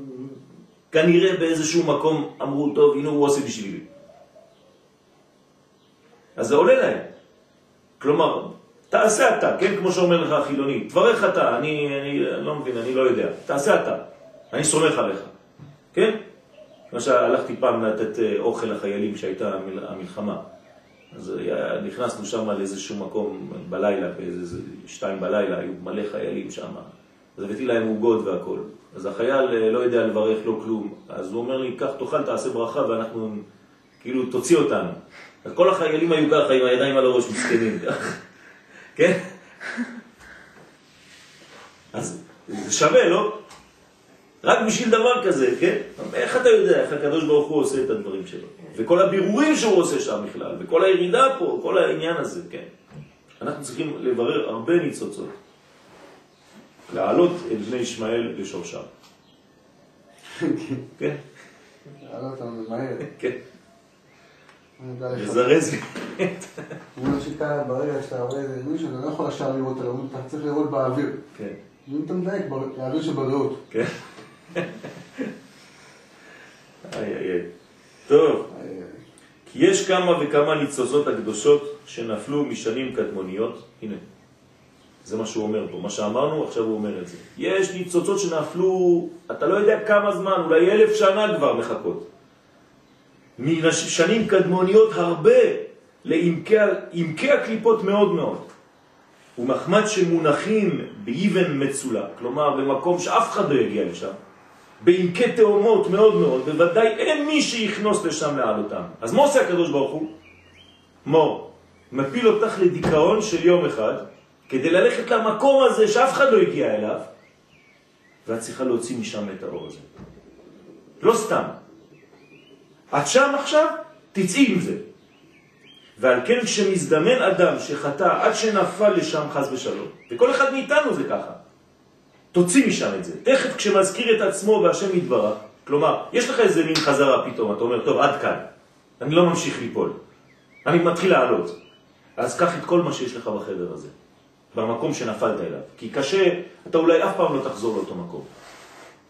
כנראה באיזשהו מקום אמרו, טוב, הנה הוא עושה בשבילי. אז זה עולה להם. כלומר, תעשה אתה, כן? כמו שאומר לך החילוני, תברך אתה, אני, אני לא מבין, אני לא יודע. תעשה אתה, אני סומך עליך. כן? למשל, הלכתי פעם לתת אה, אוכל לחיילים כשהייתה המל- המלחמה. אז היה- נכנסנו שם לאיזשהו מקום בלילה, באיזה שתיים בלילה, היו מלא חיילים שם. אז הבאתי להם עוגות והכל. אז החייל אה, לא יודע לברך, לא כלום. אז הוא אומר לי, קח תאכל, תעשה ברכה, ואנחנו, כאילו, תוציא אותנו. כל החיילים היו ככה, עם הידיים על הראש, מסכנים. כן? אז זה שווה, לא? רק בשביל דבר כזה, כן? איך אתה יודע איך הקדוש ברוך הוא עושה את הדברים שלו? וכל הבירורים שהוא עושה שם בכלל, וכל הירידה פה, כל העניין הזה, כן? אנחנו צריכים לברר הרבה ניצוצות. להעלות את בני ישמעאל לשורשם. כן? לא, אתה ממהר. כן. לזרז לי. אומר שכאן ברגע שאתה רואה איזה מישהו, אתה לא יכול ישר לראות עליו, אתה צריך לראות באוויר. כן. אם אתה מדייק, באוויר שבריאות. כן. איי איי איי. טוב. כי יש כמה וכמה ניצוצות הקדושות שנפלו משנים קדמוניות, הנה, זה מה שהוא אומר פה, מה שאמרנו, עכשיו הוא אומר את זה. יש ניצוצות שנפלו, אתה לא יודע כמה זמן, אולי אלף שנה כבר מחכות. משנים קדמוניות הרבה לעמקי עמקי הקליפות מאוד מאוד. ומחמד שמונחים באבן מצולה, כלומר במקום שאף אחד לא יגיע לשם, בעמקי תאומות מאוד מאוד, בוודאי אין מי שיכנוס לשם לעלותם. אז מה עושה הקדוש ברוך הוא? מור, מפיל אותך לדיכאון של יום אחד, כדי ללכת למקום הזה שאף אחד לא הגיע אליו, ואת צריכה להוציא משם את האור הזה. לא סתם. את שם עכשיו, תצאי עם זה. ועל כן כשמזדמן אדם שחטא עד שנפל לשם חז ושלום, וכל אחד מאיתנו זה ככה, תוציא משם את זה. תכף כשמזכיר את עצמו והשם יתברך, כלומר, יש לך איזה מין חזרה פתאום, אתה אומר, טוב, עד כאן, אני לא ממשיך ליפול, אני מתחיל לעלות. אז קח את כל מה שיש לך בחדר הזה, במקום שנפלת אליו. כי קשה, אתה אולי אף פעם לא תחזור לאותו מקום.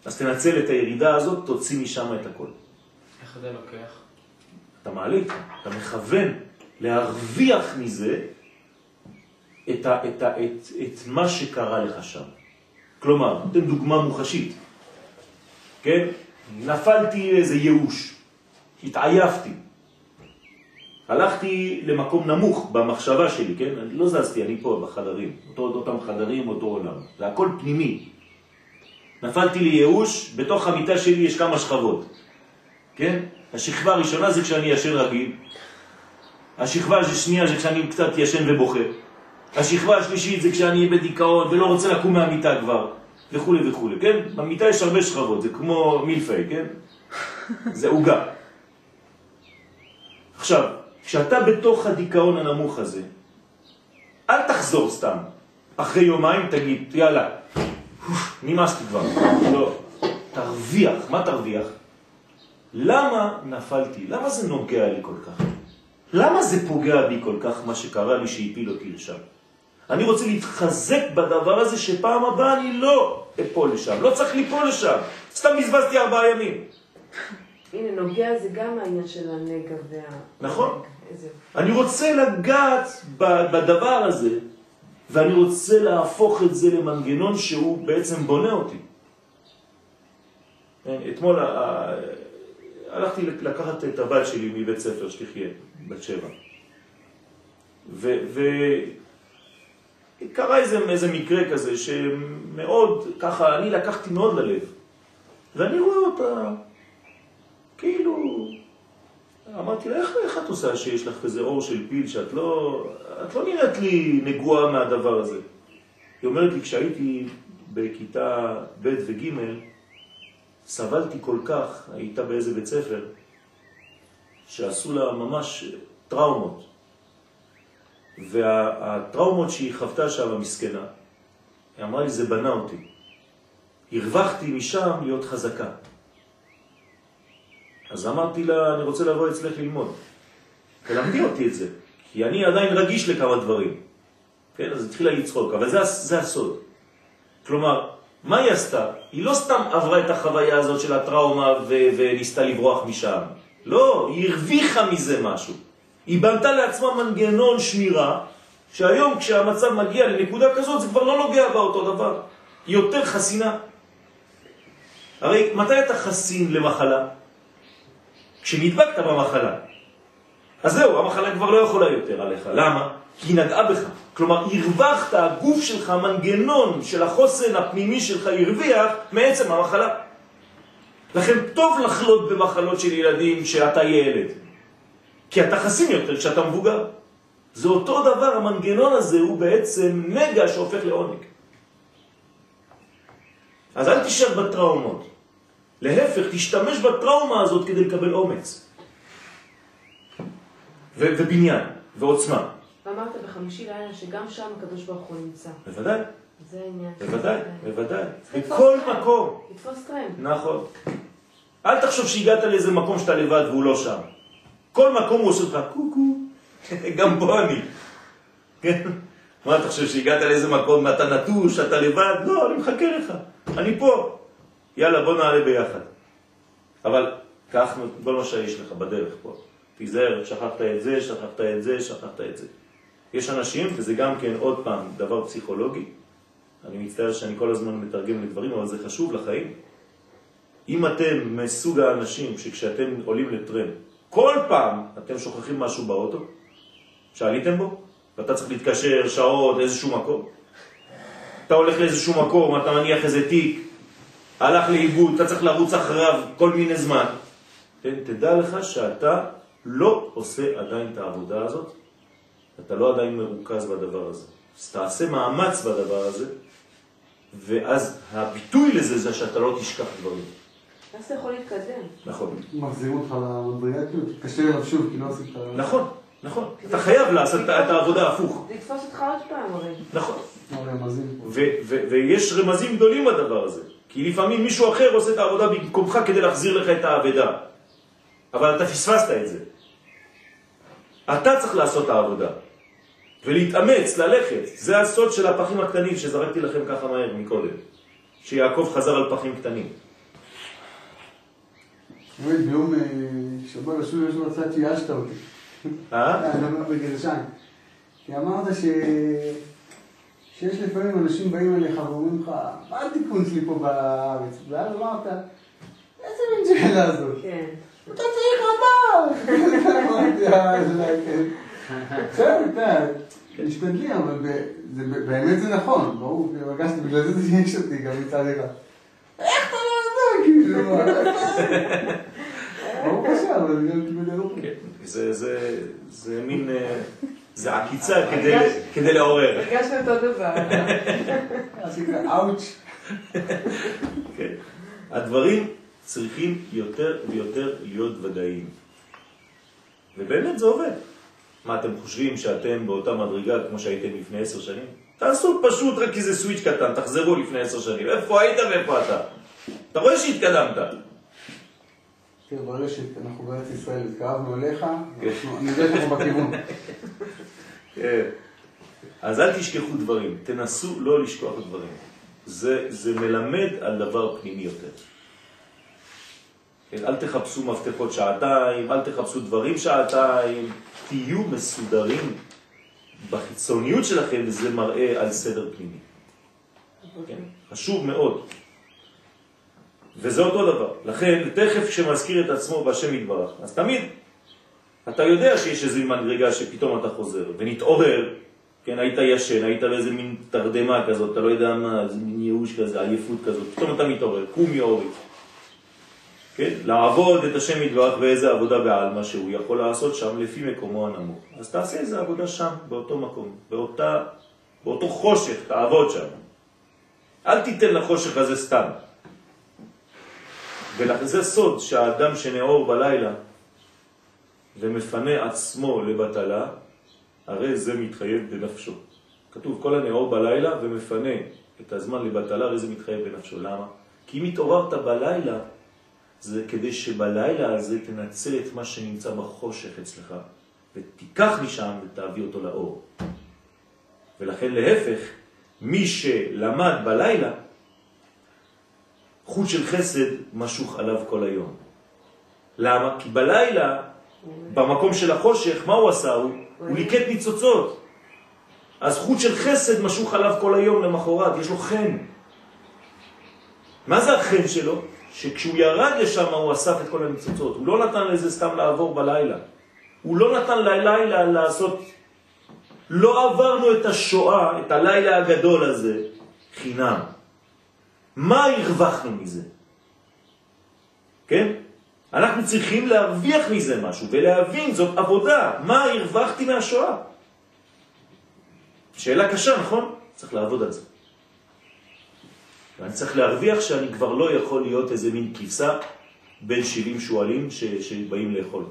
אז תנצל את הירידה הזאת, תוציא משם את הכל. איך זה לוקח? אתה מעלה, אתה מכוון להרוויח מזה את, ה, את, ה, את, את מה שקרה לך שם. כלומר, נותן דוגמה מוחשית, כן? נפלתי לאיזה ייאוש, התעייפתי, הלכתי למקום נמוך במחשבה שלי, כן? אני לא זזתי, אני פה בחדרים, אותו, אותם חדרים, אותו עולם, זה הכל פנימי. נפלתי לייאוש, בתוך המיטה שלי יש כמה שכבות, כן? השכבה הראשונה זה כשאני ישן רגיל, השכבה השנייה זה כשאני קצת ישן ובוכה, השכבה השלישית זה כשאני בדיכאון ולא רוצה לקום מהמיטה כבר, וכו' וכו', כן? במיטה יש הרבה שכבות, זה כמו מילפי, כן? זה עוגה. עכשיו, כשאתה בתוך הדיכאון הנמוך הזה, אל תחזור סתם. אחרי יומיים תגיד, יאללה, נמאסתי כבר. לא, תרוויח. מה תרוויח? למה נפלתי? למה זה נוגע לי כל כך? למה זה פוגע בי כל כך, מה שקרה לי שהפיל אותי לשם? אני רוצה להתחזק בדבר הזה שפעם הבאה אני לא אפול לשם, לא צריך ליפול לשם. סתם בזבזתי ארבעה ימים. הנה, נוגע זה גם העניין של הנגע וה... נכון. אני רוצה לגעת בדבר הזה, ואני רוצה להפוך את זה למנגנון שהוא בעצם בונה אותי. כן, אתמול הלכתי לקחת את הבת שלי מבית ספר שתחיה, בת שבע. וקרה איזה, איזה מקרה כזה שמאוד, ככה, אני לקחתי מאוד ללב. ואני רואה אותה, כאילו, אמרתי לה, איך, איך את עושה שיש לך כזה אור של פיל שאת לא, את לא נראית לי נגועה מהדבר הזה? היא אומרת לי, כשהייתי בכיתה ב' וג', סבלתי כל כך, הייתה באיזה בית ספר, שעשו לה ממש טראומות. והטראומות שהיא חוותה שם, המסכנה, היא אמרה לי, זה בנה אותי. הרווחתי משם להיות חזקה. אז אמרתי לה, אני רוצה לבוא אצלך ללמוד. תלמדי אותי את זה, כי אני עדיין רגיש לכמה דברים. כן, אז התחילה לצחוק, אבל זה, זה הסוד. כלומר, מה היא עשתה? היא לא סתם עברה את החוויה הזאת של הטראומה ו- וניסתה לברוח משם. לא, היא הרוויחה מזה משהו. היא בנתה לעצמה מנגנון שמירה, שהיום כשהמצב מגיע לנקודה כזאת זה כבר לא נוגע באותו דבר. היא יותר חסינה. הרי מתי אתה חסין למחלה? כשנדבקת במחלה. אז זהו, המחלה כבר לא יכולה יותר עליך. למה? כי היא נגעה בך. כלומר, הרווחת, הגוף שלך, מנגנון של החוסן הפנימי שלך הרוויח מעצם המחלה. לכן טוב לחלות במחלות של ילדים שאתה ילד. כי אתה חסין יותר כשאתה מבוגר. זה אותו דבר, המנגנון הזה הוא בעצם נגע שהופך לעונג. אז אל תשאר בטראומות. להפך, תשתמש בטראומה הזאת כדי לקבל אומץ. ובניין, ועוצמה. ואמרת בחמישי לילה שגם שם הקדוש ברוך הוא נמצא. בוודאי. זה העניין. בוודאי, בוודאי. בכל מקום. לתפוס טרמפ. נכון. אל תחשוב שהגעת לאיזה מקום שאתה לבד והוא לא שם. כל מקום הוא עושה לך קוקו, גם פה אני. כן? מה אתה חושב שהגעת לאיזה מקום ואתה נטוש, אתה לבד? לא, אני מחכה לך. אני פה. יאללה, בוא נעלה ביחד. אבל קח כל מה שיש לך בדרך פה. תיזהר, שכחת את זה, שכחת את זה, שכחת את זה. יש אנשים, וזה גם כן עוד פעם דבר פסיכולוגי, אני מצטער שאני כל הזמן מתרגם לדברים, אבל זה חשוב לחיים. אם אתם מסוג האנשים שכשאתם עולים לטרם, כל פעם אתם שוכחים משהו באוטו, שעליתם בו, ואתה צריך להתקשר שעות לאיזשהו מקום, אתה הולך לאיזשהו מקום, אתה מניח איזה תיק, הלך לאיבוד, אתה צריך לרוץ אחריו כל מיני זמן? תדע לך שאתה לא עושה עדיין את העבודה הזאת, אתה לא עדיין מרוכז בדבר הזה. אז תעשה מאמץ בדבר הזה, ואז הביטוי לזה זה שאתה לא תשכח דברים. אז אתה יכול להתקדם. נכון. מחזירים אותך כאילו, תתקשר אליו שוב, כי לא עשית... נכון, נכון. אתה חייב לעשות את העבודה הפוך. לתפוס אותך עוד פעם הרי. נכון. רמזים. ויש רמזים גדולים בדבר הזה. כי לפעמים מישהו אחר עושה את העבודה במקומך כדי להחזיר לך את האבדה. אבל אתה פספסת את זה. אתה צריך לעשות את העבודה. ולהתאמץ, ללכת. זה הסוד של הפחים הקטנים שזרקתי לכם ככה מהר מקודם. שיעקב חזר על פחים קטנים. באמת, ביום אה, שבוע לשוב יש לו צד שיאשת אותי. אה? אני אומר בגרשיים. כי אמרת ש... שיש לפעמים אנשים באים אליך ואומרים לך, מה התיקון שלי פה בארץ? ואז אמרת, איזה מין שאלה זאת? כן. אתה צריך רבה! אה, כן. בסדר, אתה, משתדלי, אבל באמת זה נכון, ברור, הרגשתי, בגלל זה זה יש אותי גם מצד אחד. איך אתה לא יודע, כאילו, ברור קשה, אבל גם כאילו לא כן, זה מין... זה עקיצה כדי לעורר. הרגשנו אותו דבר. עשית אאוץ'. כן. הדברים צריכים יותר ויותר להיות ודאיים. ובאמת זה עובד. מה, אתם חושבים שאתם באותה מדרגה כמו שהייתם לפני עשר שנים? תעשו פשוט רק איזה סוויץ' קטן, תחזרו לפני עשר שנים. איפה היית ואיפה אתה? אתה רואה שהתקדמת. תראה, ברגע שאנחנו בארץ ישראל התקרבנו אליך, אני יודע שאנחנו בכיוון. כן. אז אל תשכחו דברים, תנסו לא לשכוח דברים. זה, זה מלמד על דבר פנימי יותר. כן, אל תחפשו מפתחות שעתיים, אל תחפשו דברים שעתיים, תהיו מסודרים בחיצוניות שלכם, וזה מראה על סדר פנימי. כן? חשוב מאוד. וזה אותו דבר. לכן, תכף כשמזכיר את עצמו בשם יתברך, אז תמיד אתה יודע שיש איזו מדרגה שפתאום אתה חוזר ונתעורר, כן, היית ישן, היית באיזה מין תרדמה כזאת, אתה לא יודע מה, איזה מין ייאוש כזה, עייפות כזאת, פתאום אתה מתעורר, קום יאורי. כן? לעבוד את השם יתברך באיזה עבודה בעלמה שהוא יכול לעשות שם לפי מקומו הנמוך. אז תעשה איזה עבודה שם, באותו מקום, באותה, באותו חושך, תעבוד שם. אל תיתן לחושך הזה סתם. וזה סוד שהאדם שנאור בלילה ומפנה עצמו לבטלה, הרי זה מתחייב בנפשו. כתוב כל הנאור בלילה ומפנה את הזמן לבטלה, הרי זה מתחייב בנפשו. למה? כי אם התעוררת בלילה, זה כדי שבלילה הזה תנצל את מה שנמצא בחושך אצלך, ותיקח משם ותעביא אותו לאור. ולכן להפך, מי שלמד בלילה, חוט של חסד משוך עליו כל היום. למה? כי בלילה, במקום של החושך, מה הוא עשה? הוא, הוא ליקט ניצוצות. אז חוט של חסד משוך עליו כל היום למחרת, יש לו חן. מה זה החן שלו? שכשהוא ירד לשם הוא אסף את כל הניצוצות. הוא לא נתן לזה סתם לעבור בלילה. הוא לא נתן ללילה לעשות... לא עברנו את השואה, את הלילה הגדול הזה, חינם. מה הרווחנו מזה? כן? אנחנו צריכים להרוויח מזה משהו ולהבין, זאת עבודה. מה הרווחתי מהשואה? שאלה קשה, נכון? צריך לעבוד על זה. ואני צריך להרוויח שאני כבר לא יכול להיות איזה מין כבשה בין 70 שואלים ש... שבאים לאכול.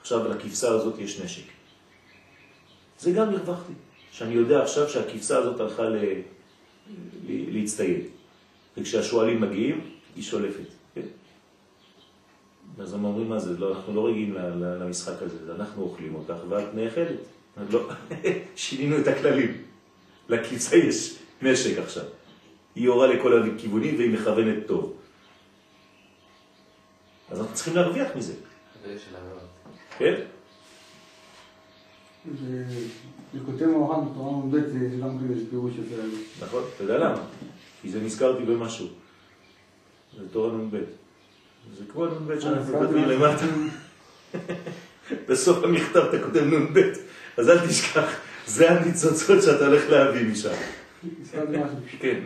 עכשיו לכבשה הזאת יש נשק. זה גם הרווחתי, שאני יודע עכשיו שהכבשה הזאת הלכה ל... להצטייד. וכשהשואלים מגיעים, היא שולפת. כן? אז הם אומרים מה זה, לא, אנחנו לא רגילים למשחק הזה, אנחנו אוכלים אותך ואת נאכלת. לא, שינינו את הכללים. לכבשה יש נשק עכשיו. היא יורה לכל הכיוונים והיא מכוונת טוב. אז אנחנו צריכים להרוויח מזה. כן? ליקוטי מאורן בתורה נ"ב זה גם כאילו פירוש של זה. נכון, אתה יודע למה? כי זה נזכרתי במשהו. זה תורה נ"ב. זה כמו נ"ב שאנחנו כותבים למטה. בסוף המכתב אתה כותב נ"ב, אז אל תשכח, זה הניצוצות שאתה הולך להביא משם. כן.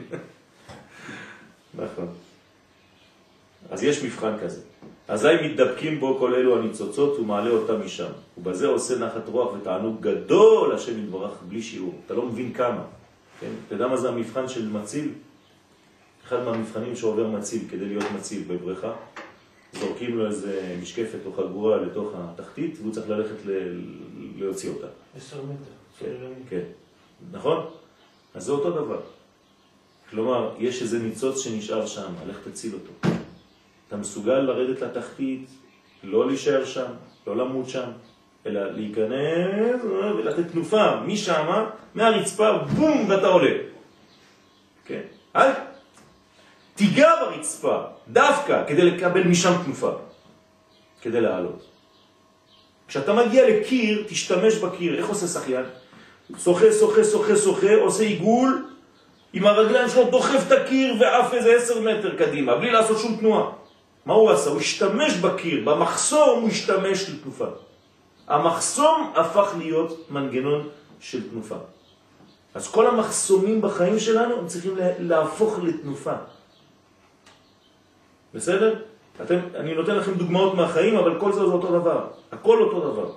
נכון. אז יש מבחן כזה. אזי מתדבקים בו כל אלו הניצוצות ומעלה אותם משם. ובזה עושה נחת רוח ותענוג גדול השם יתברך בלי שיעור. אתה לא מבין כמה. כן? אתה יודע מה זה המבחן של מציל? אחד מהמבחנים שעובר מציל כדי להיות מציל בבריכה, זורקים לו איזה משקפת או חגורה לתוך התחתית והוא צריך ללכת ל... להוציא אותה. עשר מטר. כן, כן. נכון? אז זה אותו דבר. כלומר, יש איזה ניצוץ שנשאר שם, הלך תציל אותו. אתה מסוגל לרדת לתחתית, לא להישאר שם, לא למות שם, אלא להיכנס ולתת תנופה משם, מהרצפה, בום, ואתה עולה. כן? אל תיגע ברצפה, דווקא, כדי לקבל משם תנופה, כדי לעלות. כשאתה מגיע לקיר, תשתמש בקיר. איך עושה שחיין? שוחה, שוחה, שוחה, שוחה, עושה עיגול, עם הרגליים שלו דוחף את הקיר ועף איזה עשר מטר קדימה, בלי לעשות שום תנועה. מה הוא עשה? הוא השתמש בקיר, במחסום הוא השתמש לתנופה. המחסום הפך להיות מנגנון של תנופה. אז כל המחסומים בחיים שלנו הם צריכים להפוך לתנופה. בסדר? אתם, אני נותן לכם דוגמאות מהחיים, אבל כל זה זה אותו דבר. הכל אותו דבר.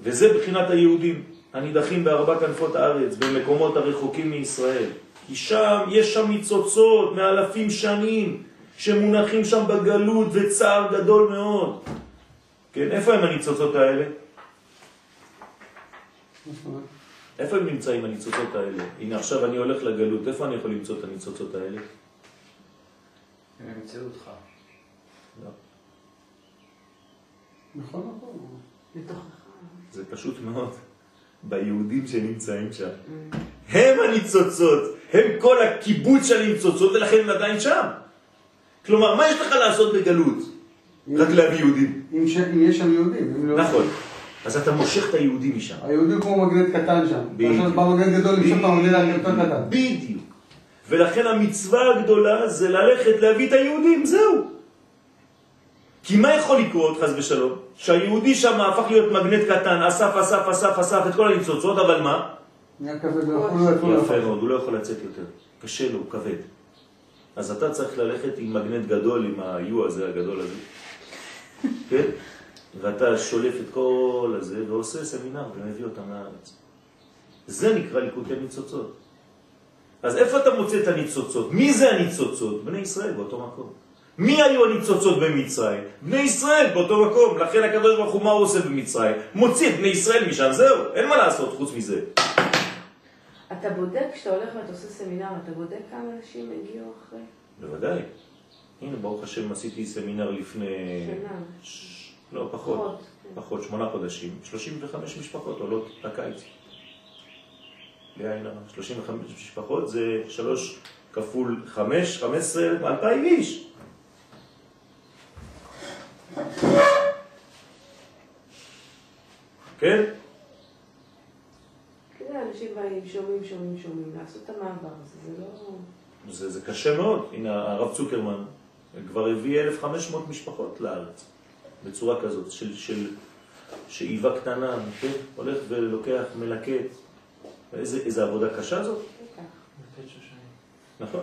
וזה בחינת היהודים, הנידחים בארבע כנפות הארץ, במקומות הרחוקים מישראל. כי שם, יש שם ניצוצות מאלפים שנים, שמונחים שם בגלות וצער גדול מאוד. כן, איפה הם הניצוצות האלה? איפה הם נמצאים הניצוצות האלה? הנה עכשיו אני הולך לגלות, איפה אני יכול למצוא את הניצוצות האלה? הם ימצאו אותך. לא. נכון, נכון. זה פשוט מאוד. ביהודים שנמצאים שם. הם הניצוצות, הם כל הקיבוץ של הניצוצות ולכן הם עדיין שם. כלומר, מה יש לך לעשות בגלות? רק להביא יהודים. אם יש שם יהודים. לא- נכון. אז אתה מושך את היהודים משם. היהודי כמו מגנט קטן שם. בדיוק. בא מגנט גדול למשוך את המגנט יותר קטן. בדיוק. ולכן המצווה הגדולה זה ללכת להביא את היהודים, זהו. כי מה יכול לקרות, חז ושלום? שהיהודי שם הפך להיות מגנט קטן, אסף, אסף, אסף, אסף את כל הניצוצות, אבל מה? נהיה כבד, יפה מאוד, הוא לא יכול לצאת יותר. קשה לו, הוא כבד. אז אתה צריך ללכת עם מגנט גדול, עם ה-U הזה, הגדול הזה. כן? ואתה שולף את כל הזה ועושה סמינר ומביא אותם לארץ. זה נקרא ליקוטי ניצוצות. אז איפה אתה מוצא את הניצוצות? מי זה הניצוצות? בני ישראל באותו מקום. מי היו הניצוצות במצרים? בני ישראל באותו מקום. לכן הקדוש ברוך הוא מה הוא עושה במצרים? מוציא את בני ישראל משם, זהו, אין מה לעשות חוץ מזה. אתה בודק, כשאתה הולך ואתה עושה סמינר, אתה בודק כמה אנשים הגיעו אחרי? בוודאי. הנה, ברוך השם, עשיתי סמינר לפני... שנה. ש... לא, פחות. פחות, כן. פחות, שמונה חודשים. 35 משפחות עולות לקיץ. הרע. 35 משפחות זה 3 כפול 5, 15, 2,000 איש. כן? כן, אנשים באים, שומעים, שומעים, שומעים, לעשות את המעבר הזה, זה לא... זה, זה קשה מאוד. הנה, הרב צוקרמן כבר הביא 1,500 משפחות לארץ, בצורה כזאת, של, של שאיבה קטנה, כן? הולך ולוקח, מלקט. איזה, איזה עבודה קשה זאת? נכון.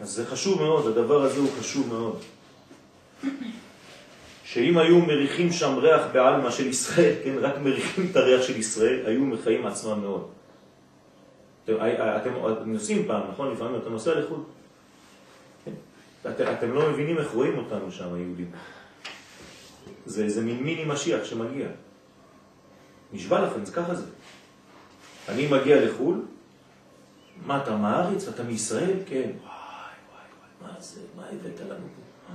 אז זה חשוב מאוד, הדבר הזה הוא חשוב מאוד. שאם היו מריחים שם ריח בעלמא של ישראל, כן, רק מריחים את הריח של ישראל, היו מחיים עצמם מאוד. אתם, אתם, אתם נוסעים פעם, נכון? לפעמים אתה נוסע לחו"ל. כן? את, אתם לא מבינים איך רואים אותנו שם, היהודים. זה איזה מין מיני משיח שמגיע. נשבע לכם, זה ככה זה. אני מגיע לחו"ל, מה אתה מארץ? אתה מישראל? כן. וואי, וואי, וואי, מה זה? מה הבאת לנו פה?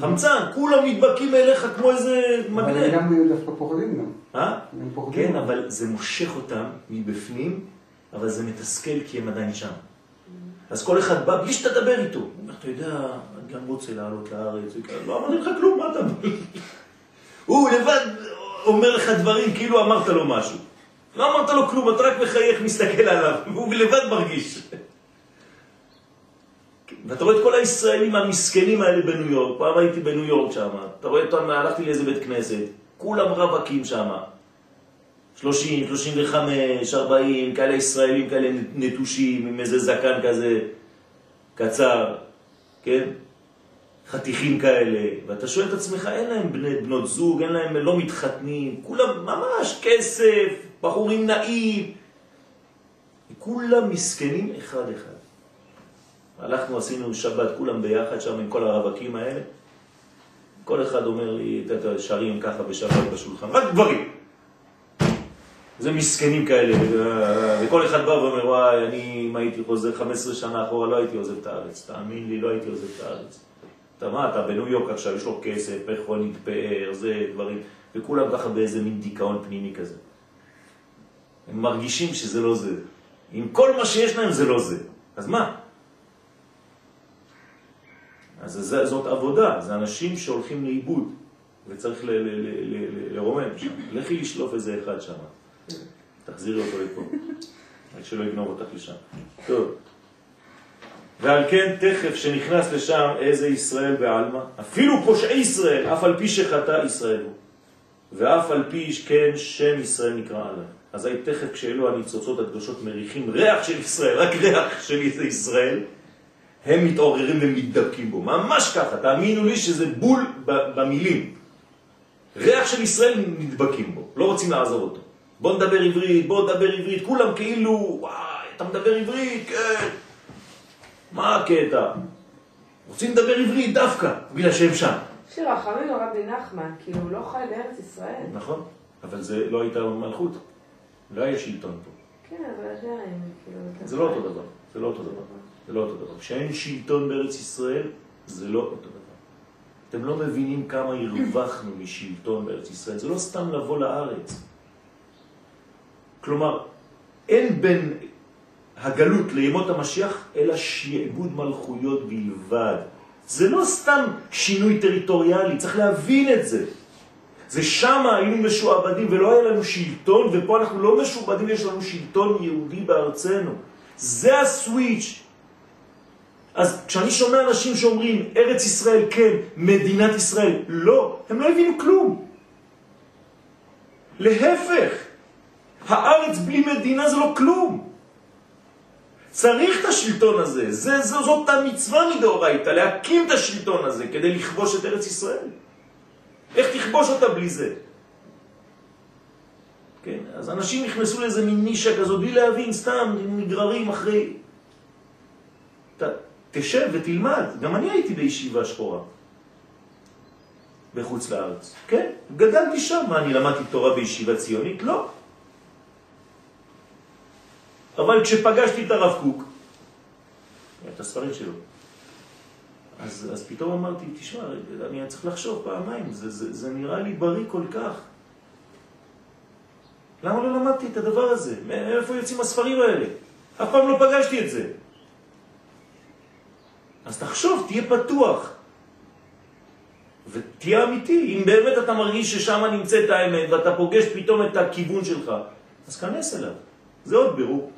חמצן, כולם נדבקים אליך כמו איזה מגנט. אבל גם דווקא פוחדים גם. אה? כן, אבל זה מושך אותם מבפנים, אבל זה מתסכל כי הם עדיין שם. אז כל אחד בא בלי שתדבר איתו. הוא אומר, אתה יודע, אני גם רוצה לעלות לארץ. לא אמרתי לך כלום, מה אתה... הוא לבד אומר לך דברים כאילו אמרת לו משהו. לא אמרת לו כלום, אתה רק מחייך, מסתכל עליו, והוא לבד מרגיש. ואתה רואה את כל הישראלים המסכנים האלה בניו יורק, פעם הייתי בניו יורק שם, אתה רואה אותם, הלכתי לאיזה בית כנסת, כולם רווקים שם, 30, 35, 40, כאלה ישראלים כאלה נטושים, עם איזה זקן כזה קצר, כן? חתיכים כאלה, ואתה שואל את עצמך, אין להם בני, בנות זוג, אין להם, לא מתחתנים, כולם ממש כסף, בחורים נעים, כולם מסכנים אחד אחד. הלכנו, עשינו שבת כולם ביחד שם עם כל הרווקים האלה. כל אחד אומר לי, אתה שרים ככה בשבת בשולחן, רק גברים. זה מסכנים כאלה, וכל אחד בא ואומר, וואי, אני, אם הייתי חוזר 15 שנה אחורה, לא הייתי עוזב את הארץ. תאמין לי, לא הייתי עוזב את הארץ. אתה מה, אתה בניו יורק עכשיו, יש לו כסף, איך הוא נתפאר, זה דברים, וכולם ככה באיזה מין דיכאון פנימי כזה. הם מרגישים שזה לא זה. עם כל מה שיש להם זה לא זה. אז מה? אז זה, זאת עבודה, זה אנשים שהולכים לאיבוד, וצריך לרומם שם. לכי לשלוף איזה אחד שם, תחזירי אותו לפה, רק שלא יגנוב אותך לשם. טוב. ועל כן תכף שנכנס לשם איזה ישראל בעלמא, אפילו פושעי ישראל, אף על פי שחטא ישראל הוא. ואף על פי כן שם ישראל נקרא עליו. אז אזי תכף כשאלו הניצוצות הקדושות מריחים ריח של ישראל, רק ריח של ישראל, הם מתעוררים ומתדבקים בו. ממש ככה, תאמינו לי שזה בול במילים. ריח של ישראל נדבקים בו, לא רוצים לעזור אותו. בוא נדבר עברית, בוא נדבר עברית, כולם כאילו, וואי, אתה מדבר עברית, כן. מה הקטע? רוצים לדבר עברית דווקא, בגלל שהם שם. שיר רחמים רבי נחמן, כי הוא לא חי בארץ ישראל. נכון, אבל זה לא הייתה מלכות, לא היה שלטון פה. כן, אבל עדיין, כאילו... זה לא אותו דבר, זה לא אותו דבר, זה לא אותו דבר. כשאין שלטון בארץ ישראל, זה לא אותו דבר. אתם לא מבינים כמה הרווחנו משלטון בארץ ישראל, זה לא סתם לבוא לארץ. כלומר, אין בין הגלות לימות המשיח, אלא שיעבוד מלכויות בלבד. זה לא סתם שינוי טריטוריאלי, צריך להבין את זה. זה שם היינו משועבדים ולא היה לנו שלטון, ופה אנחנו לא משועבדים, יש לנו שלטון יהודי בארצנו. זה הסוויץ'. אז כשאני שומע אנשים שאומרים ארץ ישראל כן, מדינת ישראל לא, הם לא הבינו כלום. להפך, הארץ בלי מדינה זה לא כלום. צריך את השלטון הזה, זה, זה, זאת המצווה מדאורייתא, להקים את השלטון הזה כדי לכבוש את ארץ ישראל. איך תכבוש אותה בלי זה? כן, אז אנשים נכנסו לאיזה מין נישה כזאת בלי להבין, סתם נגררים אחרי... תשב ותלמד, גם אני הייתי בישיבה שחורה בחוץ לארץ, כן, גדלתי שם, מה, אני למדתי תורה בישיבה ציונית? לא. אבל כשפגשתי את הרב קוק, את הספרים שלו, אז, אז פתאום אמרתי, תשמע, אני צריך לחשוב פעמיים, זה, זה, זה נראה לי בריא כל כך. למה לא למדתי את הדבר הזה? מאיפה יוצאים הספרים האלה? אף פעם לא פגשתי את זה. אז תחשוב, תהיה פתוח. ותהיה אמיתי. אם באמת אתה מרגיש ששם נמצאת האמת ואתה פוגש פתאום את הכיוון שלך, אז כנס אליו. זה עוד בירור.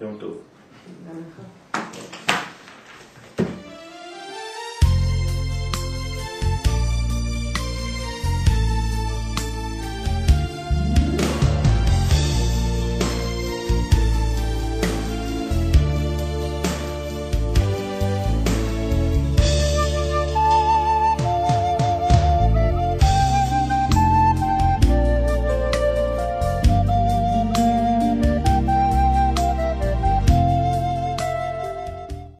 יום טוב.